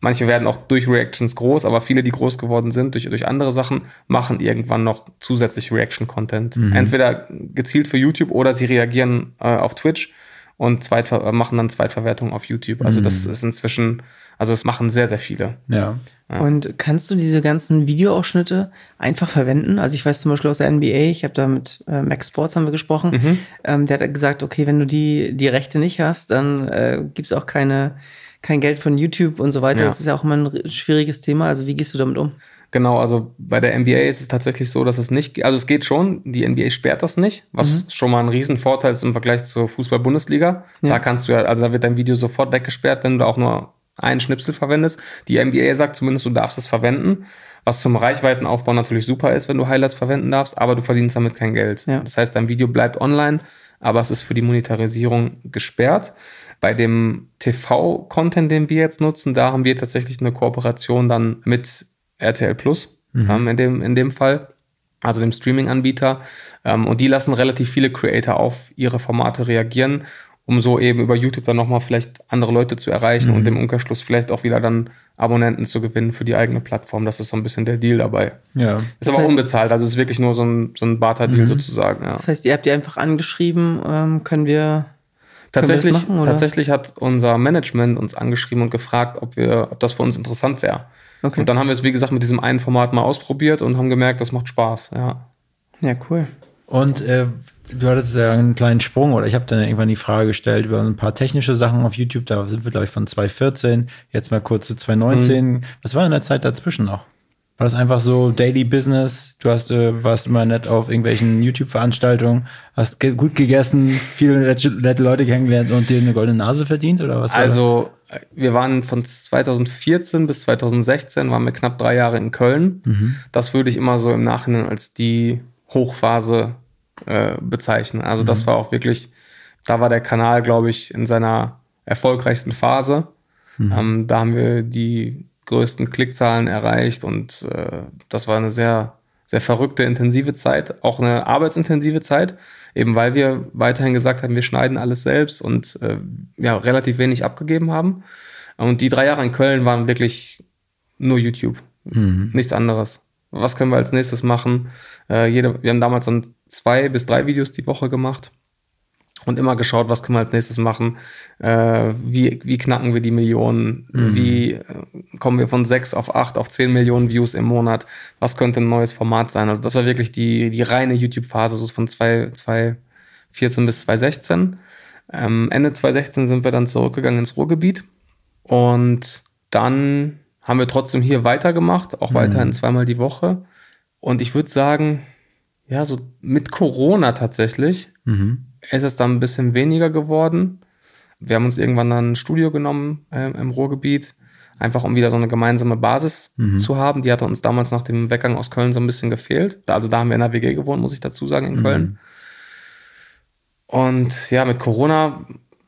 Manche werden auch durch Reactions groß, aber viele, die groß geworden sind durch, durch andere Sachen, machen irgendwann noch zusätzlich Reaction-Content. Entweder gezielt für YouTube oder sie reagieren äh, auf Twitch und Zweitver äh, machen dann Zweitverwertung auf YouTube. Also das ist inzwischen, also es machen sehr, sehr viele. Ja. Und kannst du diese ganzen Videoausschnitte einfach verwenden? Also ich weiß zum Beispiel aus der NBA, ich habe da mit äh, Max Sports haben wir gesprochen, ähm, der hat gesagt, okay, wenn du die, die Rechte nicht hast, dann äh, gibt's auch keine, kein Geld von YouTube und so weiter. Ja. Das ist ja auch immer ein schwieriges Thema. Also wie gehst du damit um? Genau, also bei der NBA ist es tatsächlich so, dass es nicht, also es geht schon, die NBA sperrt das nicht, was schon mal ein Riesenvorteil ist im Vergleich zur Fußball-Bundesliga. Ja. Da kannst du ja, also da wird dein Video sofort weggesperrt, wenn du auch nur einen Schnipsel verwendest. Die NBA sagt zumindest, du darfst es verwenden, was zum Reichweitenaufbau natürlich super ist, wenn du Highlights verwenden darfst, aber du verdienst damit kein Geld. Ja. Das heißt, dein Video bleibt online, aber es ist für die Monetarisierung gesperrt. Bei dem TV-Content, den wir jetzt nutzen, da haben wir tatsächlich eine Kooperation dann mit RTL Plus ähm, in, dem, in dem Fall, also dem Streaming-Anbieter. Ähm, und die lassen relativ viele Creator auf ihre Formate reagieren, um so eben über YouTube dann nochmal vielleicht andere Leute zu erreichen und im Umkehrschluss vielleicht auch wieder dann Abonnenten zu gewinnen für die eigene Plattform. Das ist so ein bisschen der Deal dabei. Ja. Ist Das aber heißt- unbezahlt, also ist wirklich nur so ein, so ein Barter-Deal sozusagen. Ja. Das heißt, ihr habt die einfach angeschrieben, ähm, können wir Tatsächlich, machen, oder? tatsächlich hat unser Management uns angeschrieben und gefragt, ob wir, ob das für uns interessant wäre. Okay. Und dann haben wir es, wie gesagt, mit diesem einen Format mal ausprobiert und haben gemerkt, das macht Spaß. Ja. Ja, cool. Und äh, du hattest ja einen kleinen Sprung, oder ich habe dann irgendwann die Frage gestellt über ein paar technische Sachen auf YouTube. Da sind wir, glaube ich, von 2014, jetzt mal kurz zu 2019. Was war in der Zeit dazwischen noch? War das einfach so Daily Business? Du hast, äh, warst immer nett auf irgendwelchen YouTube-Veranstaltungen, hast ge gut gegessen, viele nette, Leute kennengelernt und dir eine goldene Nase verdient? Oder was Also, äh, wir waren von 2014 bis 2016, waren wir knapp drei Jahre in Köln. Das würde ich immer so im Nachhinein als die Hochphase äh, bezeichnen. Also, das war auch wirklich, da war der Kanal, glaube ich, in seiner erfolgreichsten Phase. Ähm, da haben wir die größten Klickzahlen erreicht und äh, das war eine sehr, sehr verrückte, intensive Zeit, auch eine arbeitsintensive Zeit, eben weil wir weiterhin gesagt haben, wir schneiden alles selbst und äh, ja, relativ wenig abgegeben haben. Und die drei Jahre in Köln waren wirklich nur YouTube, nichts anderes. Was können wir als nächstes machen? Äh, jede, wir haben damals dann zwei bis drei Videos die Woche gemacht und immer geschaut, was können wir als nächstes machen, äh, wie, wie knacken wir die Millionen, wie äh, kommen wir von sechs auf acht auf zehn Millionen Views im Monat, was könnte ein neues Format sein. Also das war wirklich die, die reine YouTube-Phase, so von zwei, 2014 bis 2016. Ähm, Ende 2016 sind wir dann zurückgegangen ins Ruhrgebiet und dann haben wir trotzdem hier weitergemacht, auch weiterhin zweimal die Woche. Und ich würde sagen, ja, so mit Corona tatsächlich Mhm. Ist es dann ein bisschen weniger geworden. Wir haben uns irgendwann dann ein Studio genommen äh, im Ruhrgebiet, einfach um wieder so eine gemeinsame Basis zu haben. Die hatte uns damals nach dem Weggang aus Köln so ein bisschen gefehlt. Da- Also da haben wir in der WG gewohnt, muss ich dazu sagen, in Köln. Und ja, mit Corona,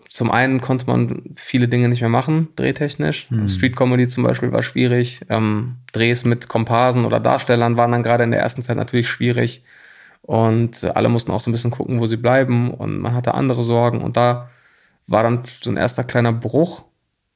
zum einen konnte man viele Dinge nicht mehr machen, drehtechnisch. Street Comedy zum Beispiel war schwierig. Ähm, Drehs mit Komparsen oder Darstellern waren dann gerade in der ersten Zeit natürlich schwierig. Und alle mussten auch so ein bisschen gucken, wo sie bleiben. Und man hatte andere Sorgen. Und da war dann so ein erster kleiner Bruch.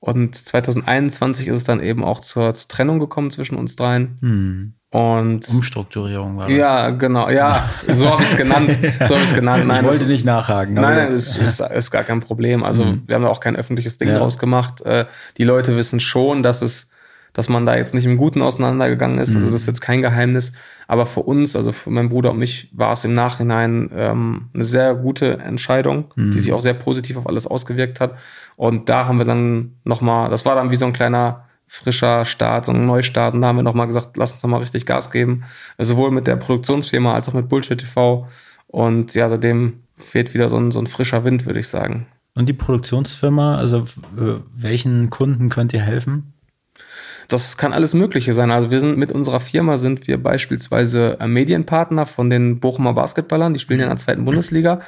Und 2021 ist es dann eben auch zur, zur Trennung gekommen zwischen uns dreien. Hm. Und Umstrukturierung war das. ja, genau, ja, so habe ich es genannt. So habe ich es genannt. ich das- wollte nicht nachhaken. Nein, nein, das ist, ist gar kein Problem. Also wir haben da auch kein öffentliches Ding Ja. draus gemacht. Äh, die Leute wissen schon, dass es dass man da jetzt nicht im Guten auseinandergegangen ist. Also Mhm. das ist jetzt kein Geheimnis. Aber für uns, also für meinen Bruder und mich, war es im Nachhinein ähm, eine sehr gute Entscheidung, Mhm. die sich auch sehr positiv auf alles ausgewirkt hat. Und da haben wir dann nochmal, das war dann wie so ein kleiner frischer Start, so ein Neustart. Und da haben wir nochmal gesagt, lass uns nochmal richtig Gas geben. Sowohl mit der Produktionsfirma als auch mit Bullshit TV. Und ja, seitdem weht wieder so ein, so ein frischer Wind, würde ich sagen. Und die Produktionsfirma, also äh, welchen Kunden könnt ihr helfen? Das kann alles Mögliche sein. Also wir sind mit unserer Firma sind wir beispielsweise äh, Medienpartner von den Bochumer Basketballern, die spielen ja in der zweiten Bundesliga.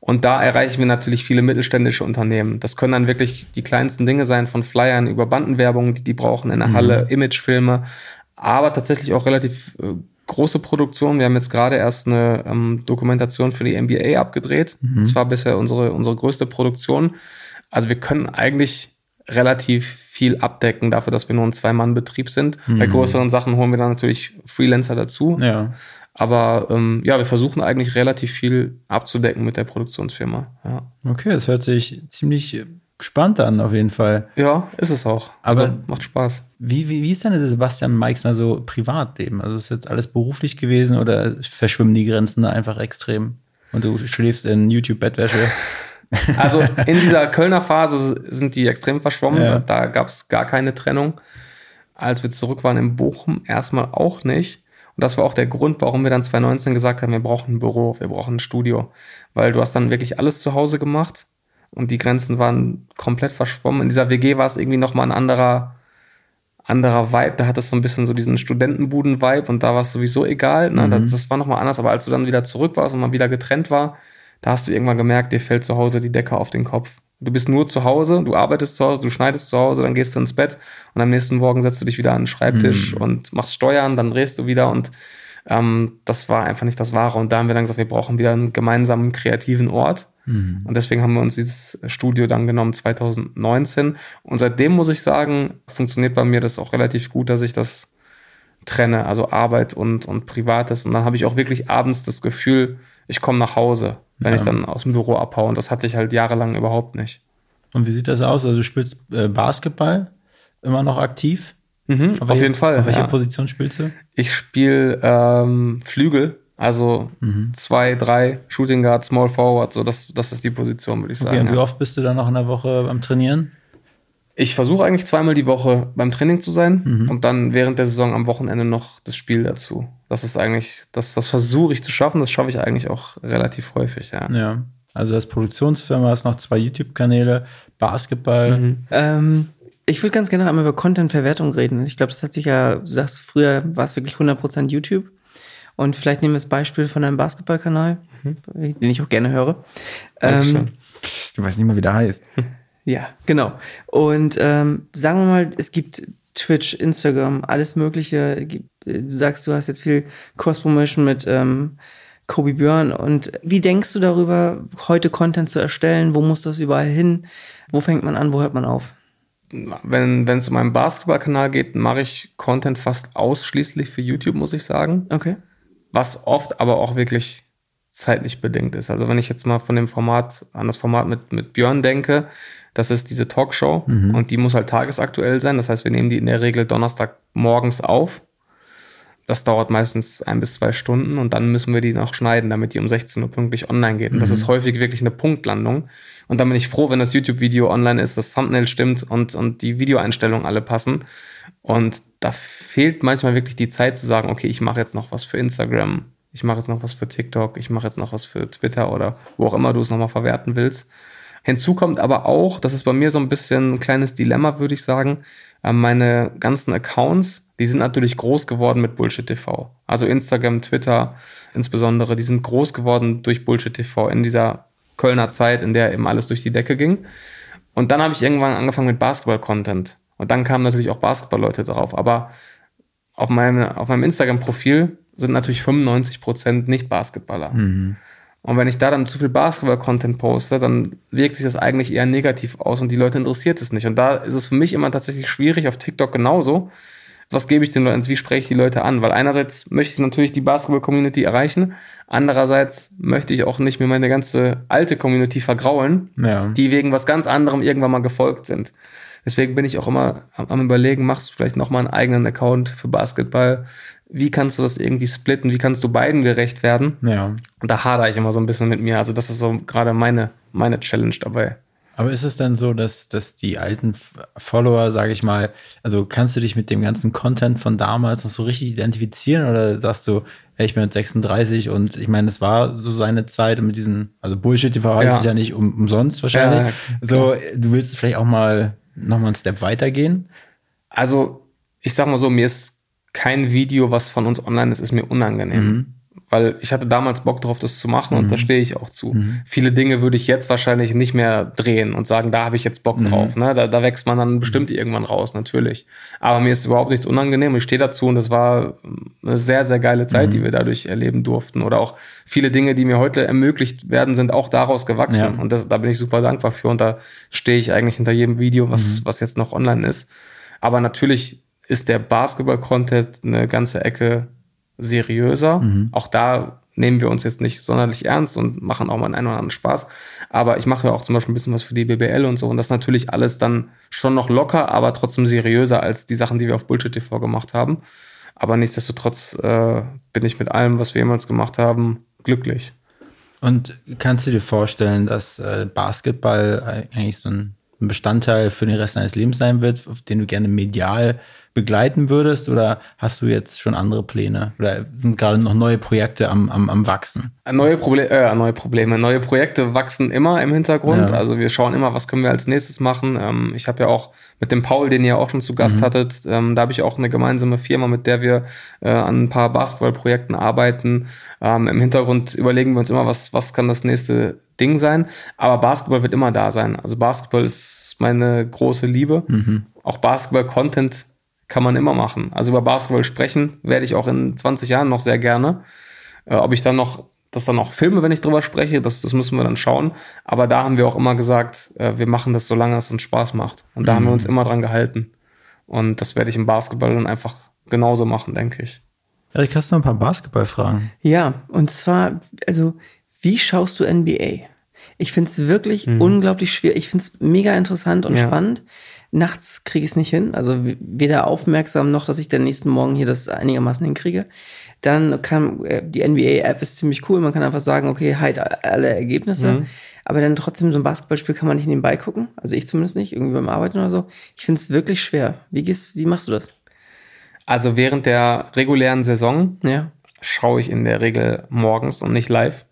Und da erreichen wir natürlich viele mittelständische Unternehmen. Das können dann wirklich die kleinsten Dinge sein, von Flyern über Bandenwerbung, die die brauchen in der Halle, Imagefilme, aber tatsächlich auch relativ äh, große Produktionen. Wir haben jetzt gerade erst eine ähm, Dokumentation für die NBA abgedreht. Das war bisher unsere, unsere größte Produktion. Also wir können eigentlich relativ viel abdecken dafür, dass wir nur ein Zwei-Mann-Betrieb sind. Bei größeren Sachen holen wir dann natürlich Freelancer dazu. Ja. Aber ähm, ja, wir versuchen eigentlich relativ viel abzudecken mit der Produktionsfirma. Ja, Okay, das hört sich ziemlich spannend an, auf jeden Fall. ja ist es auch. Aber- also macht Spaß. Wie, wie, wie ist denn Sebastian Meixner so Privatleben? Also ist jetzt alles beruflich gewesen oder verschwimmen die Grenzen da einfach extrem? Und du schläfst in YouTube-Bettwäsche? Also in dieser Kölner Phase sind die extrem verschwommen. Ja. Da gab es gar keine Trennung. Als wir zurück waren in Bochum, erstmal auch nicht. Und das war auch der Grund, warum wir dann 2019 gesagt haben, wir brauchen ein Büro, wir brauchen ein Studio. Weil du hast dann wirklich alles zu Hause gemacht und die Grenzen waren komplett verschwommen. In dieser WG war es irgendwie nochmal ein anderer, anderer Vibe. Da hat es so ein bisschen so diesen Studentenbuden-Vibe und da war es sowieso egal. Ne? Das, das war nochmal anders. Aber als du dann wieder zurück warst und mal wieder getrennt war, da hast du irgendwann gemerkt, dir fällt zu Hause die Decke auf den Kopf. Du bist nur zu Hause, du arbeitest zu Hause, du schneidest zu Hause, dann gehst du ins Bett und am nächsten Morgen setzt du dich wieder an den Schreibtisch und machst Steuern, dann drehst du wieder und ähm, das war einfach nicht das Wahre. Und da haben wir dann gesagt, wir brauchen wieder einen gemeinsamen kreativen Ort. Und deswegen haben wir uns dieses Studio dann genommen 2019. Und seitdem muss ich sagen, funktioniert bei mir das auch relativ gut, dass ich das trenne, also Arbeit und, und Privates. Und dann habe ich auch wirklich abends das Gefühl, ich komme nach Hause, wenn Ja. ich dann aus dem Büro abhaue. Und das hatte ich halt jahrelang überhaupt nicht. Und wie sieht das aus? Also du spielst äh, Basketball immer noch aktiv? Mhm, auf welche- jeden Fall. Auf welche ja. Position spielst du? Ich spiele ähm, Flügel, also Mhm. zwei, drei, Shooting Guard, Small Forward, so das, das ist die Position, würde ich Okay, sagen. und wie ja. oft bist du dann noch in der Woche am Trainieren? Ich versuche eigentlich zweimal die Woche beim Training zu sein Mhm. und dann während der Saison am Wochenende noch das Spiel dazu. Das ist eigentlich, das, das versuche ich zu schaffen, das schaffe ich eigentlich auch relativ häufig, ja. Ja. Also als Produktionsfirma hast noch zwei YouTube-Kanäle, Basketball. Mhm. Ähm, ich würde ganz gerne noch einmal über Content-Verwertung reden. Ich glaube, das hat sich ja, du sagst, früher war es wirklich 100% YouTube. Und vielleicht nehmen wir das Beispiel von einem Basketballkanal, den ich auch gerne höre. Dankeschön. Ähm, Du weißt nicht mal, wie der heißt. ja, genau. Und ähm, sagen wir mal, es gibt Twitch, Instagram, alles Mögliche. Gibt- Du sagst, du hast jetzt viel Cross-Promotion mit ähm, Kobe Björn. Und wie denkst du darüber, heute Content zu erstellen? Wo muss das überall hin? Wo fängt man an? Wo hört man auf? Wenn wenn es um meinen Basketballkanal geht, mache ich Content fast ausschließlich für YouTube, muss ich sagen. Okay. was oft aber auch wirklich zeitlich bedingt ist. Also wenn ich jetzt mal von dem Format an das Format mit, mit Björn denke, das ist diese Talkshow und die muss halt tagesaktuell sein. Das heißt, wir nehmen die in der Regel Donnerstag morgens auf. Das dauert meistens ein bis zwei Stunden und dann müssen wir die noch schneiden, damit die um 16 Uhr pünktlich online geht. Und das ist häufig wirklich eine Punktlandung. Und dann bin ich froh, wenn das YouTube-Video online ist, das Thumbnail stimmt und, und die Videoeinstellungen alle passen. Und da fehlt manchmal wirklich die Zeit zu sagen, okay, ich mache jetzt noch was für Instagram, ich mache jetzt noch was für TikTok, ich mache jetzt noch was für Twitter oder wo auch immer du es nochmal verwerten willst. Hinzu kommt aber auch, das ist bei mir so ein bisschen ein kleines Dilemma, würde ich sagen, äh, meine ganzen Accounts, die sind natürlich groß geworden mit Bullshit TV. Also Instagram, Twitter insbesondere, die sind groß geworden durch Bullshit TV in dieser Kölner Zeit, in der eben alles durch die Decke ging. Und dann habe ich irgendwann angefangen mit Basketball-Content. Und dann kamen natürlich auch Basketball-Leute drauf. Aber auf meinem, auf meinem Instagram-Profil sind natürlich 95% nicht Basketballer. Und wenn ich da dann zu viel Basketball-Content poste, dann wirkt sich das eigentlich eher negativ aus und die Leute interessiert es nicht. Und da ist es für mich immer tatsächlich schwierig, auf TikTok genauso. Was gebe ich den Leuten, wie spreche ich die Leute an? Weil einerseits möchte ich natürlich die Basketball-Community erreichen, andererseits möchte ich auch nicht mir meine ganze alte Community vergraulen, Ja. die wegen was ganz anderem irgendwann mal gefolgt sind. Deswegen bin ich auch immer am, am überlegen, machst du vielleicht nochmal einen eigenen Account für Basketball? Wie kannst du das irgendwie splitten? Wie kannst du beiden gerecht werden? Ja. Und da hadere ich immer so ein bisschen mit mir. Also das ist so gerade meine, meine Challenge dabei. Aber ist es dann so, dass, dass die alten Follower, sage ich mal, also kannst du dich mit dem ganzen Content von damals noch so richtig identifizieren oder sagst du, ey, ich bin jetzt 36 und ich meine, es war so seine Zeit mit diesen, also Bullshit TV heißt Ja. es ja nicht um, umsonst wahrscheinlich. Ja, so, du willst vielleicht auch mal nochmal einen Step weitergehen. Also, ich sag mal so, mir ist kein Video, was von uns online ist, ist mir unangenehm. Weil ich hatte damals Bock drauf, das zu machen und da stehe ich auch zu. Viele Dinge würde ich jetzt wahrscheinlich nicht mehr drehen und sagen, da habe ich jetzt Bock drauf. Ne? Da, da wächst man dann bestimmt irgendwann raus, natürlich. Aber mir ist überhaupt nichts unangenehm. Ich stehe dazu und das war eine sehr, sehr geile Zeit, die wir dadurch erleben durften. Oder auch viele Dinge, die mir heute ermöglicht werden, sind auch daraus gewachsen. Ja. Und das, da bin ich super dankbar für. Und da stehe ich eigentlich hinter jedem Video, was, was jetzt noch online ist. Aber natürlich ist der Basketball-Content eine ganze Ecke seriöser. Auch da nehmen wir uns jetzt nicht sonderlich ernst und machen auch mal einen oder anderen Spaß. Aber ich mache ja auch zum Beispiel ein bisschen was für die BBL und so. Und das ist natürlich alles dann schon noch locker, aber trotzdem seriöser als die Sachen, die wir auf Bullshit TV gemacht haben. Aber nichtsdestotrotz äh, bin ich mit allem, was wir jemals gemacht haben, glücklich. Und kannst du dir vorstellen, dass äh, Basketball eigentlich so ein ein Bestandteil für den Rest deines Lebens sein wird, auf den du gerne medial begleiten würdest? Oder hast du jetzt schon andere Pläne? Oder sind gerade noch neue Projekte am, am, am Wachsen? Neue, Proble äh, neue Probleme, neue Projekte wachsen immer im Hintergrund. Ja. Also wir schauen immer, was können wir als nächstes machen. Ähm, ich habe ja auch mit dem Paul, den ihr auch schon zu Gast hattet, ähm, da habe ich auch eine gemeinsame Firma, mit der wir äh, an ein paar Basketballprojekten arbeiten. Ähm, Im Hintergrund überlegen wir uns immer, was, was kann das nächste Ding sein. Aber Basketball wird immer da sein. Also Basketball ist meine große Liebe. Auch Basketball-Content kann man immer machen. Also über Basketball sprechen werde ich auch in 20 Jahren noch sehr gerne. Äh, ob ich dann noch das dann auch filme, wenn ich drüber spreche, das, das müssen wir dann schauen. Aber da haben wir auch immer gesagt, äh, wir machen das, solange es uns Spaß macht. Und da haben wir uns immer dran gehalten. Und das werde ich im Basketball dann einfach genauso machen, denke ich. Erik, hast du noch ein paar Basketballfragen? Ja, und zwar, also, wie schaust du NBA? Ich finde es wirklich unglaublich schwer. Ich finde es mega interessant und Mhm. Ja. spannend. Nachts kriege ich es nicht hin. Also weder aufmerksam noch, dass ich den nächsten Morgen hier das einigermaßen hinkriege. Dann kann äh, die NBA-App ist ziemlich cool. Man kann einfach sagen, okay, halt alle Ergebnisse. Mhm. Aber dann trotzdem so ein Basketballspiel kann man nicht nebenbei gucken. Also ich zumindest nicht, irgendwie beim Arbeiten oder so. Ich finde es wirklich schwer. Wie gehst, wie machst du das? Also während der regulären Saison Ja. schaue ich in der Regel morgens und nicht live.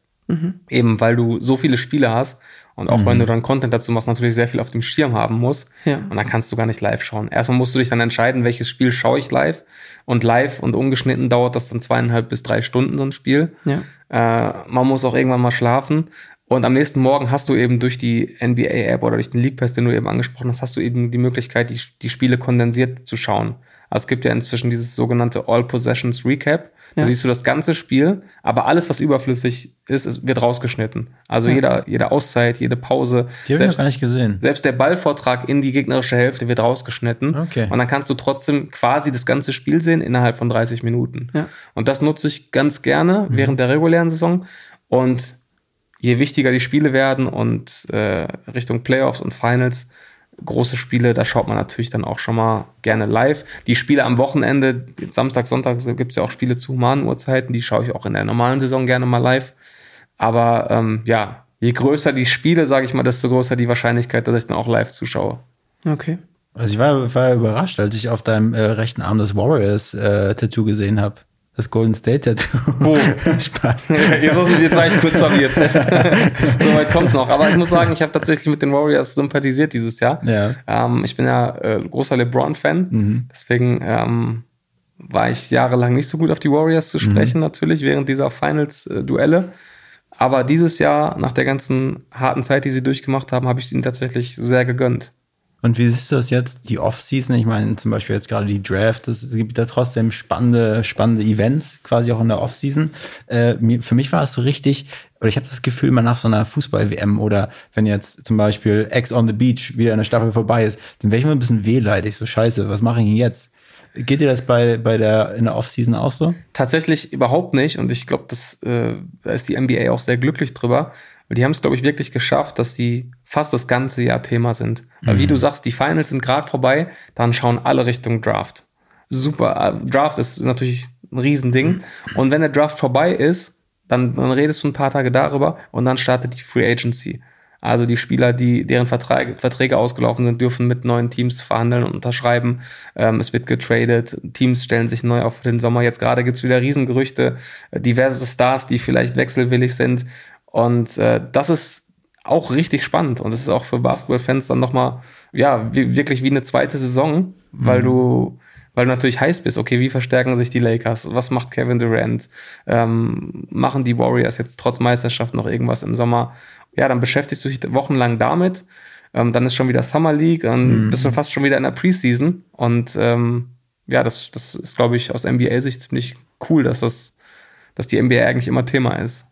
Eben weil du so viele Spiele hast und auch wenn du dann Content dazu machst, natürlich sehr viel auf dem Schirm haben musst. Ja. Und dann kannst du gar nicht live schauen. Erstmal musst du dich dann entscheiden, welches Spiel schaue ich live. Und live und ungeschnitten dauert das dann zweieinhalb bis drei Stunden, so ein Spiel. Ja. Äh, man muss auch irgendwann mal schlafen. Und am nächsten Morgen hast du eben durch die NBA-App oder durch den League Pass, den du eben angesprochen hast, hast du eben die Möglichkeit, die, die Spiele kondensiert zu schauen. Also es gibt ja inzwischen dieses sogenannte All Possessions Recap. Da Ja. siehst du das ganze Spiel, aber alles, was überflüssig ist, ist wird rausgeschnitten. Also jeder, jede Auszeit, jede Pause, Die habe ich noch selbst, gar nicht gesehen. selbst der Ballvortrag in die gegnerische Hälfte wird rausgeschnitten. Okay. Und dann kannst du trotzdem quasi das ganze Spiel sehen innerhalb von 30 Minuten. Ja. Und das nutze ich ganz gerne während der regulären Saison. Und je wichtiger die Spiele werden und äh, Richtung Playoffs und Finals, große Spiele, da schaut man natürlich dann auch schon mal gerne live. Die Spiele am Wochenende, jetzt Samstag, Sonntag, gibt es ja auch Spiele zu humanen Uhrzeiten, die schaue ich auch in der normalen Saison gerne mal live. Aber ähm, ja, je größer die Spiele, sage ich mal, desto größer die Wahrscheinlichkeit, dass ich dann auch live zuschaue. Okay. Also ich war, war überrascht, als ich auf deinem äh, rechten Arm das Warriors-Tattoo gesehen habe. Das Golden State Tattoo. Wo? Spaß. jetzt, jetzt war ich kurz verwirrt. so weit kommt's noch. Aber ich muss sagen, ich habe tatsächlich mit den Warriors sympathisiert dieses Jahr. Ja. Ähm, ich bin ja äh, großer LeBron-Fan. Mhm. Deswegen ähm, war ich jahrelang nicht so gut auf die Warriors zu sprechen, natürlich, während dieser Finals-Duelle. Aber dieses Jahr, nach der ganzen harten Zeit, die sie durchgemacht haben, habe ich ihnen tatsächlich sehr gegönnt. Und wie siehst du das jetzt, die Off-Season? Ich meine, zum Beispiel jetzt gerade die Draft, es gibt da trotzdem spannende, spannende Events, quasi auch in der Off-Season. Äh, für mich war es so richtig, oder ich habe das Gefühl, immer nach so einer Fußball-WM oder wenn jetzt zum Beispiel Ex on the Beach wieder eine Staffel vorbei ist, dann wäre ich immer ein bisschen wehleidig, so scheiße, was mache ich denn jetzt? Geht dir das bei, bei der, in der Off-Season auch so? Tatsächlich überhaupt nicht. Und ich glaube, äh, da ist die NBA auch sehr glücklich drüber. Weil die haben es, glaube ich, wirklich geschafft, dass sie fast das ganze Jahr Thema sind. Weil wie du sagst, die Finals sind gerade vorbei, dann schauen alle Richtung Draft. Super. Äh, Draft ist natürlich ein Riesending. Und wenn der Draft vorbei ist, dann, dann redest du ein paar Tage darüber und dann startet die Free Agency. Also die Spieler, die deren Verträge, Verträge ausgelaufen sind, dürfen mit neuen Teams verhandeln und unterschreiben. Ähm, es wird getradet, Teams stellen sich neu auf für den Sommer. Jetzt gerade gibt's wieder Riesengerüchte, äh, diverse Stars, die vielleicht wechselwillig sind. Und äh, das ist auch richtig spannend. Und es ist auch für Basketballfans dann nochmal, ja, wie, wirklich wie eine zweite Saison, weil du weil du natürlich heiß bist, okay, wie verstärken sich die Lakers? Was macht Kevin Durant? Ähm, machen die Warriors jetzt trotz Meisterschaft noch irgendwas im Sommer? Ja, dann beschäftigst du dich wochenlang damit. Ähm, dann ist schon wieder Summer League, dann Mhm. bist du fast schon wieder in der Preseason. Und ähm, ja, das, das ist, glaube ich, aus NBA-Sicht ziemlich cool, dass das, dass die NBA eigentlich immer Thema ist.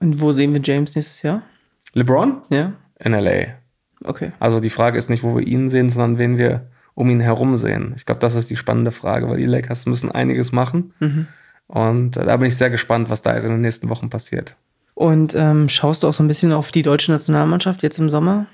Und wo sehen wir James nächstes Jahr? LeBron Ja? in LA. Okay. Also die Frage ist nicht, wo wir ihn sehen, sondern wen wir um ihn herum sehen. Ich glaube, das ist die spannende Frage, weil die Lakers müssen einiges machen. Und äh, da bin ich sehr gespannt, was da jetzt in den nächsten Wochen passiert. Und ähm, schaust du auch so ein bisschen auf die deutsche Nationalmannschaft jetzt im Sommer?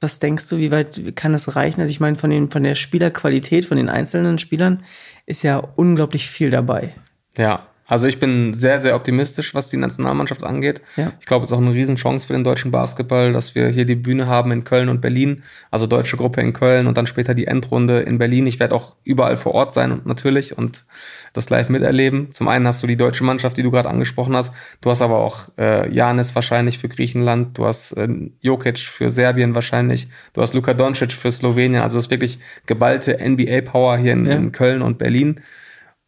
Was denkst du, wie weit kann es reichen? Also ich meine, von, den, von der Spielerqualität, von den einzelnen Spielern ist ja unglaublich viel dabei. Ja, also ich bin sehr, sehr optimistisch, was die Nationalmannschaft angeht. Ja. Ich glaube, es ist auch eine Riesenchance für den deutschen Basketball, dass wir hier die Bühne haben in Köln und Berlin. Also deutsche Gruppe in Köln und dann später die Endrunde in Berlin. Ich werde auch überall vor Ort sein und natürlich und das live miterleben. Zum einen hast du die deutsche Mannschaft, die du gerade angesprochen hast. Du hast aber auch äh, Janis wahrscheinlich für Griechenland. Du hast äh, Jokic für Serbien wahrscheinlich. Du hast Luka Doncic für Slowenien. Also es ist wirklich geballte NBA-Power hier in, Ja. in Köln und Berlin.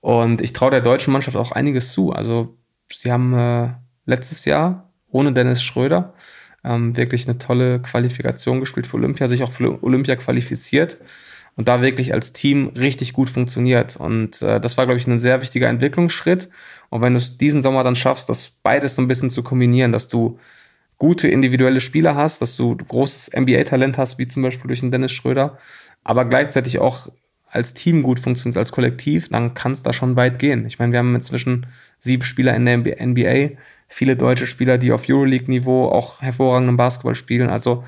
Und ich traue der deutschen Mannschaft auch einiges zu. Also sie haben äh, letztes Jahr ohne Dennis Schröder ähm, wirklich eine tolle Qualifikation gespielt für Olympia, sich auch für Olympia qualifiziert und da wirklich als Team richtig gut funktioniert. Und äh, das war, glaube ich, ein sehr wichtiger Entwicklungsschritt. Und wenn du es diesen Sommer dann schaffst, das beides so ein bisschen zu kombinieren, dass du gute individuelle Spieler hast, dass du großes NBA-Talent hast, wie zum Beispiel durch den Dennis Schröder, aber gleichzeitig auch als Team gut funktioniert, als Kollektiv, dann kann es da schon weit gehen. Ich meine, wir haben inzwischen sieben Spieler in der NBA, viele deutsche Spieler, die auf Euroleague-Niveau auch hervorragenden Basketball spielen. Also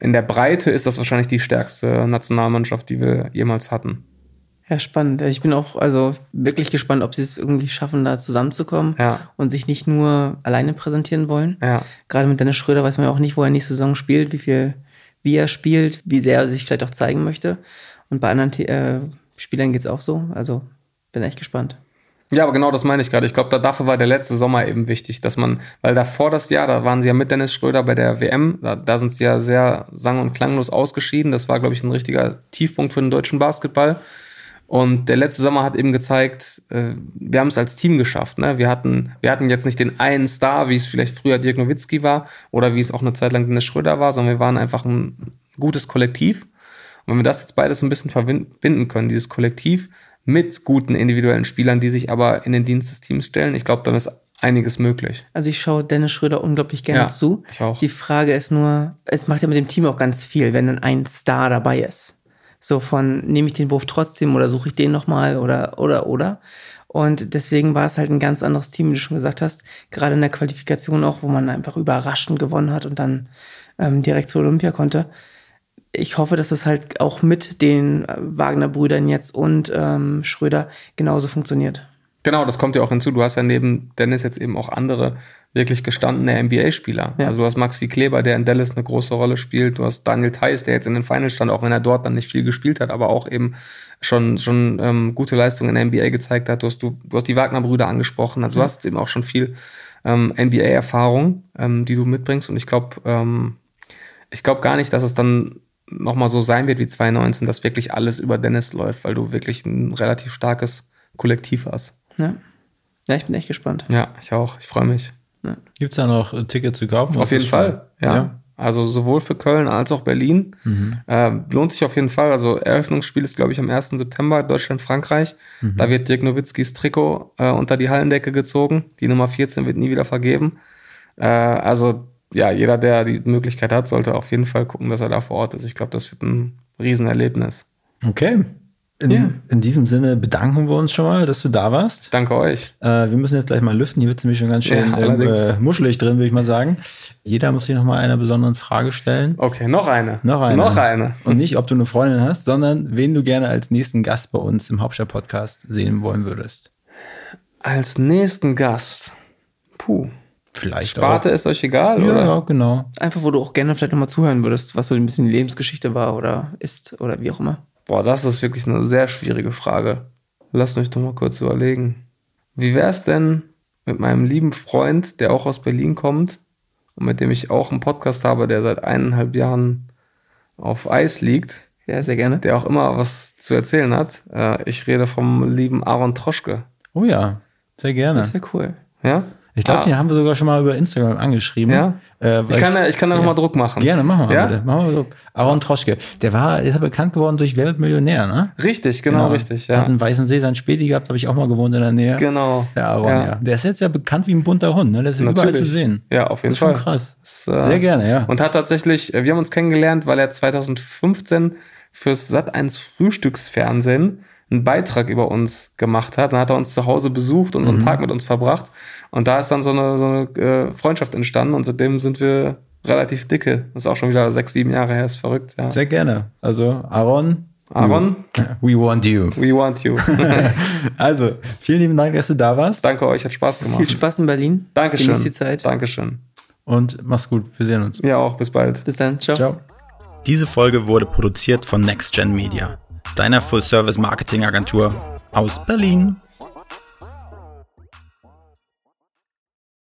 in der Breite ist das wahrscheinlich die stärkste Nationalmannschaft, die wir jemals hatten. Ja, spannend. Ich bin auch also wirklich gespannt, ob sie es irgendwie schaffen, da zusammenzukommen Ja. und sich nicht nur alleine präsentieren wollen. Ja. Gerade mit Dennis Schröder weiß man ja auch nicht, wo er nächste Saison spielt, wie viel, wie er spielt, wie sehr er sich vielleicht auch zeigen möchte. Und bei anderen äh, Spielern geht's auch so. Also bin echt gespannt. Ja, aber genau das meine ich gerade. Ich glaube, da, dafür war der letzte Sommer eben wichtig, dass man, weil davor das Jahr, da waren sie ja mit Dennis Schröder bei der WM, da, da sind sie ja sehr sang- und klanglos ausgeschieden. Das war, glaube ich, ein richtiger Tiefpunkt für den deutschen Basketball. Und der letzte Sommer hat eben gezeigt, äh, wir haben es als Team geschafft. Ne? Wir, hatten, wir hatten jetzt nicht den einen Star, wie es vielleicht früher Dirk Nowitzki war oder wie es auch eine Zeit lang Dennis Schröder war, sondern wir waren einfach ein gutes Kollektiv. Und wenn wir das jetzt beides so ein bisschen verbinden können, dieses Kollektiv mit guten individuellen Spielern, die sich aber in den Dienst des Teams stellen, ich glaube, dann ist einiges möglich. Also ich schaue Dennis Schröder unglaublich gerne Ja, zu. ich auch. Die Frage ist nur, es macht ja mit dem Team auch ganz viel, wenn dann ein Star dabei ist. So von, nehme ich den Wurf trotzdem oder suche ich den nochmal oder, oder, oder. Und deswegen war es halt ein ganz anderes Team, wie du schon gesagt hast. Gerade in der Qualifikation auch, wo man einfach überraschend gewonnen hat und dann ähm, direkt zur Olympia konnte. Ich hoffe, dass es halt auch mit den äh, Wagner-Brüdern jetzt und ähm, Schröder genauso funktioniert. Genau, das kommt ja auch hinzu. Du hast ja neben Dennis jetzt eben auch andere wirklich gestandene NBA-Spieler. Ja. Also du hast Maxi Kleber, der in Dallas eine große Rolle spielt. Du hast Daniel Theiss, der jetzt in den Finals stand, auch wenn er dort dann nicht viel gespielt hat, aber auch eben schon, schon ähm, gute Leistungen in der NBA gezeigt hat. Du hast, du, du hast die Wagner-Brüder angesprochen. Also du hast eben auch schon viel ähm, NBA-Erfahrung, ähm, die du mitbringst. Und ich glaube, ähm, ich glaube gar nicht, dass es dann nochmal so sein wird wie 2019, dass wirklich alles über Dennis läuft, weil du wirklich ein relativ starkes Kollektiv hast. Ja, ja ich bin echt gespannt. Ja, ich auch. Ich freue mich. Gibt es da noch äh, Tickets zu kaufen? Auf jeden Fall. schon- Ja. Also sowohl für Köln als auch Berlin. Äh, lohnt sich auf jeden Fall. Also Eröffnungsspiel ist, glaube ich, am 1. September, Deutschland-Frankreich. Da wird Dirk Nowitzkis Trikot äh, unter die Hallendecke gezogen. Die Nummer 14 wird nie wieder vergeben. Äh, also ja, jeder, der die Möglichkeit hat, sollte auf jeden Fall gucken, dass er da vor Ort ist. Ich glaube, das wird ein Riesenerlebnis. Okay. In, Ja. in diesem Sinne bedanken wir uns schon mal, dass du da warst. Danke euch. Äh, wir müssen jetzt gleich mal lüften. Hier wird es nämlich schon ganz schön Ja, ähm, äh, muschelig drin, würde ich mal sagen. Jeder muss sich noch mal einer besonderen Frage stellen. Okay, noch eine. Noch eine. Noch eine. Und nicht, ob du eine Freundin hast, sondern wen du gerne als nächsten Gast bei uns im Hauptstadt-Podcast sehen wollen würdest. Als nächsten Gast. Puh. Vielleicht Sparte ist euch egal, auch. Ja, oder? ja, genau. Einfach, wo du auch gerne vielleicht nochmal zuhören würdest, was so ein bisschen die Lebensgeschichte war oder ist oder wie auch immer. Boah, das ist wirklich eine sehr schwierige Frage. Lasst euch doch mal kurz überlegen. Wie wäre es denn mit meinem lieben Freund, der auch aus Berlin kommt und mit dem ich auch einen Podcast habe, der seit eineinhalb Jahren auf Eis liegt, Ja, sehr gerne. der auch immer was zu erzählen hat? Äh, ich rede vom lieben Aaron Troschke. Oh ja, sehr gerne. Das wäre cool. Ja? Ich glaube, Ah, den haben wir sogar schon mal über Instagram angeschrieben. Ja? Äh, Ich kann, ja- ich kann da nochmal Druck machen. Gerne, machen wir Ja? bitte. Machen wir Druck. Aaron Troschke. Der war, ist ja bekannt geworden durch Wer wird Millionär, ne? Richtig, genau, richtig. Ja. Hat in Weißensee sein Späti gehabt, habe ich auch mal gewohnt in der Nähe. Genau. Der Aaron, ja. Der ist jetzt ja bekannt wie ein bunter Hund, ne? Der ist ja überall zu sehen. Ja, auf jeden Das ist schon Fall. krass. Das, äh, Sehr gerne, ja. Und hat tatsächlich, äh, wir haben uns kennengelernt, weil er 2015 fürs Sat1 Frühstücksfernsehen einen Beitrag über uns gemacht hat. Dann hat er uns zu Hause besucht und so einen Mhm. Tag mit uns verbracht. Und da ist dann so eine, so eine äh, Freundschaft entstanden und seitdem sind wir relativ dicke. Das ist auch schon wieder sechs, sieben Jahre her, ist verrückt. Ja. Sehr gerne. Also, Aaron. Aaron, We want you. we want you. Also, vielen lieben Dank, dass du da warst. Danke euch, hat Spaß gemacht. Viel Spaß in Berlin. Dankeschön. Genieß die Zeit. Dankeschön. Und mach's gut. Wir sehen uns. Ja, auch. Bis bald. Bis dann. Ciao. Ciao. Diese Folge wurde produziert von NextGen Media, deiner Full-Service-Marketing-Agentur aus Berlin.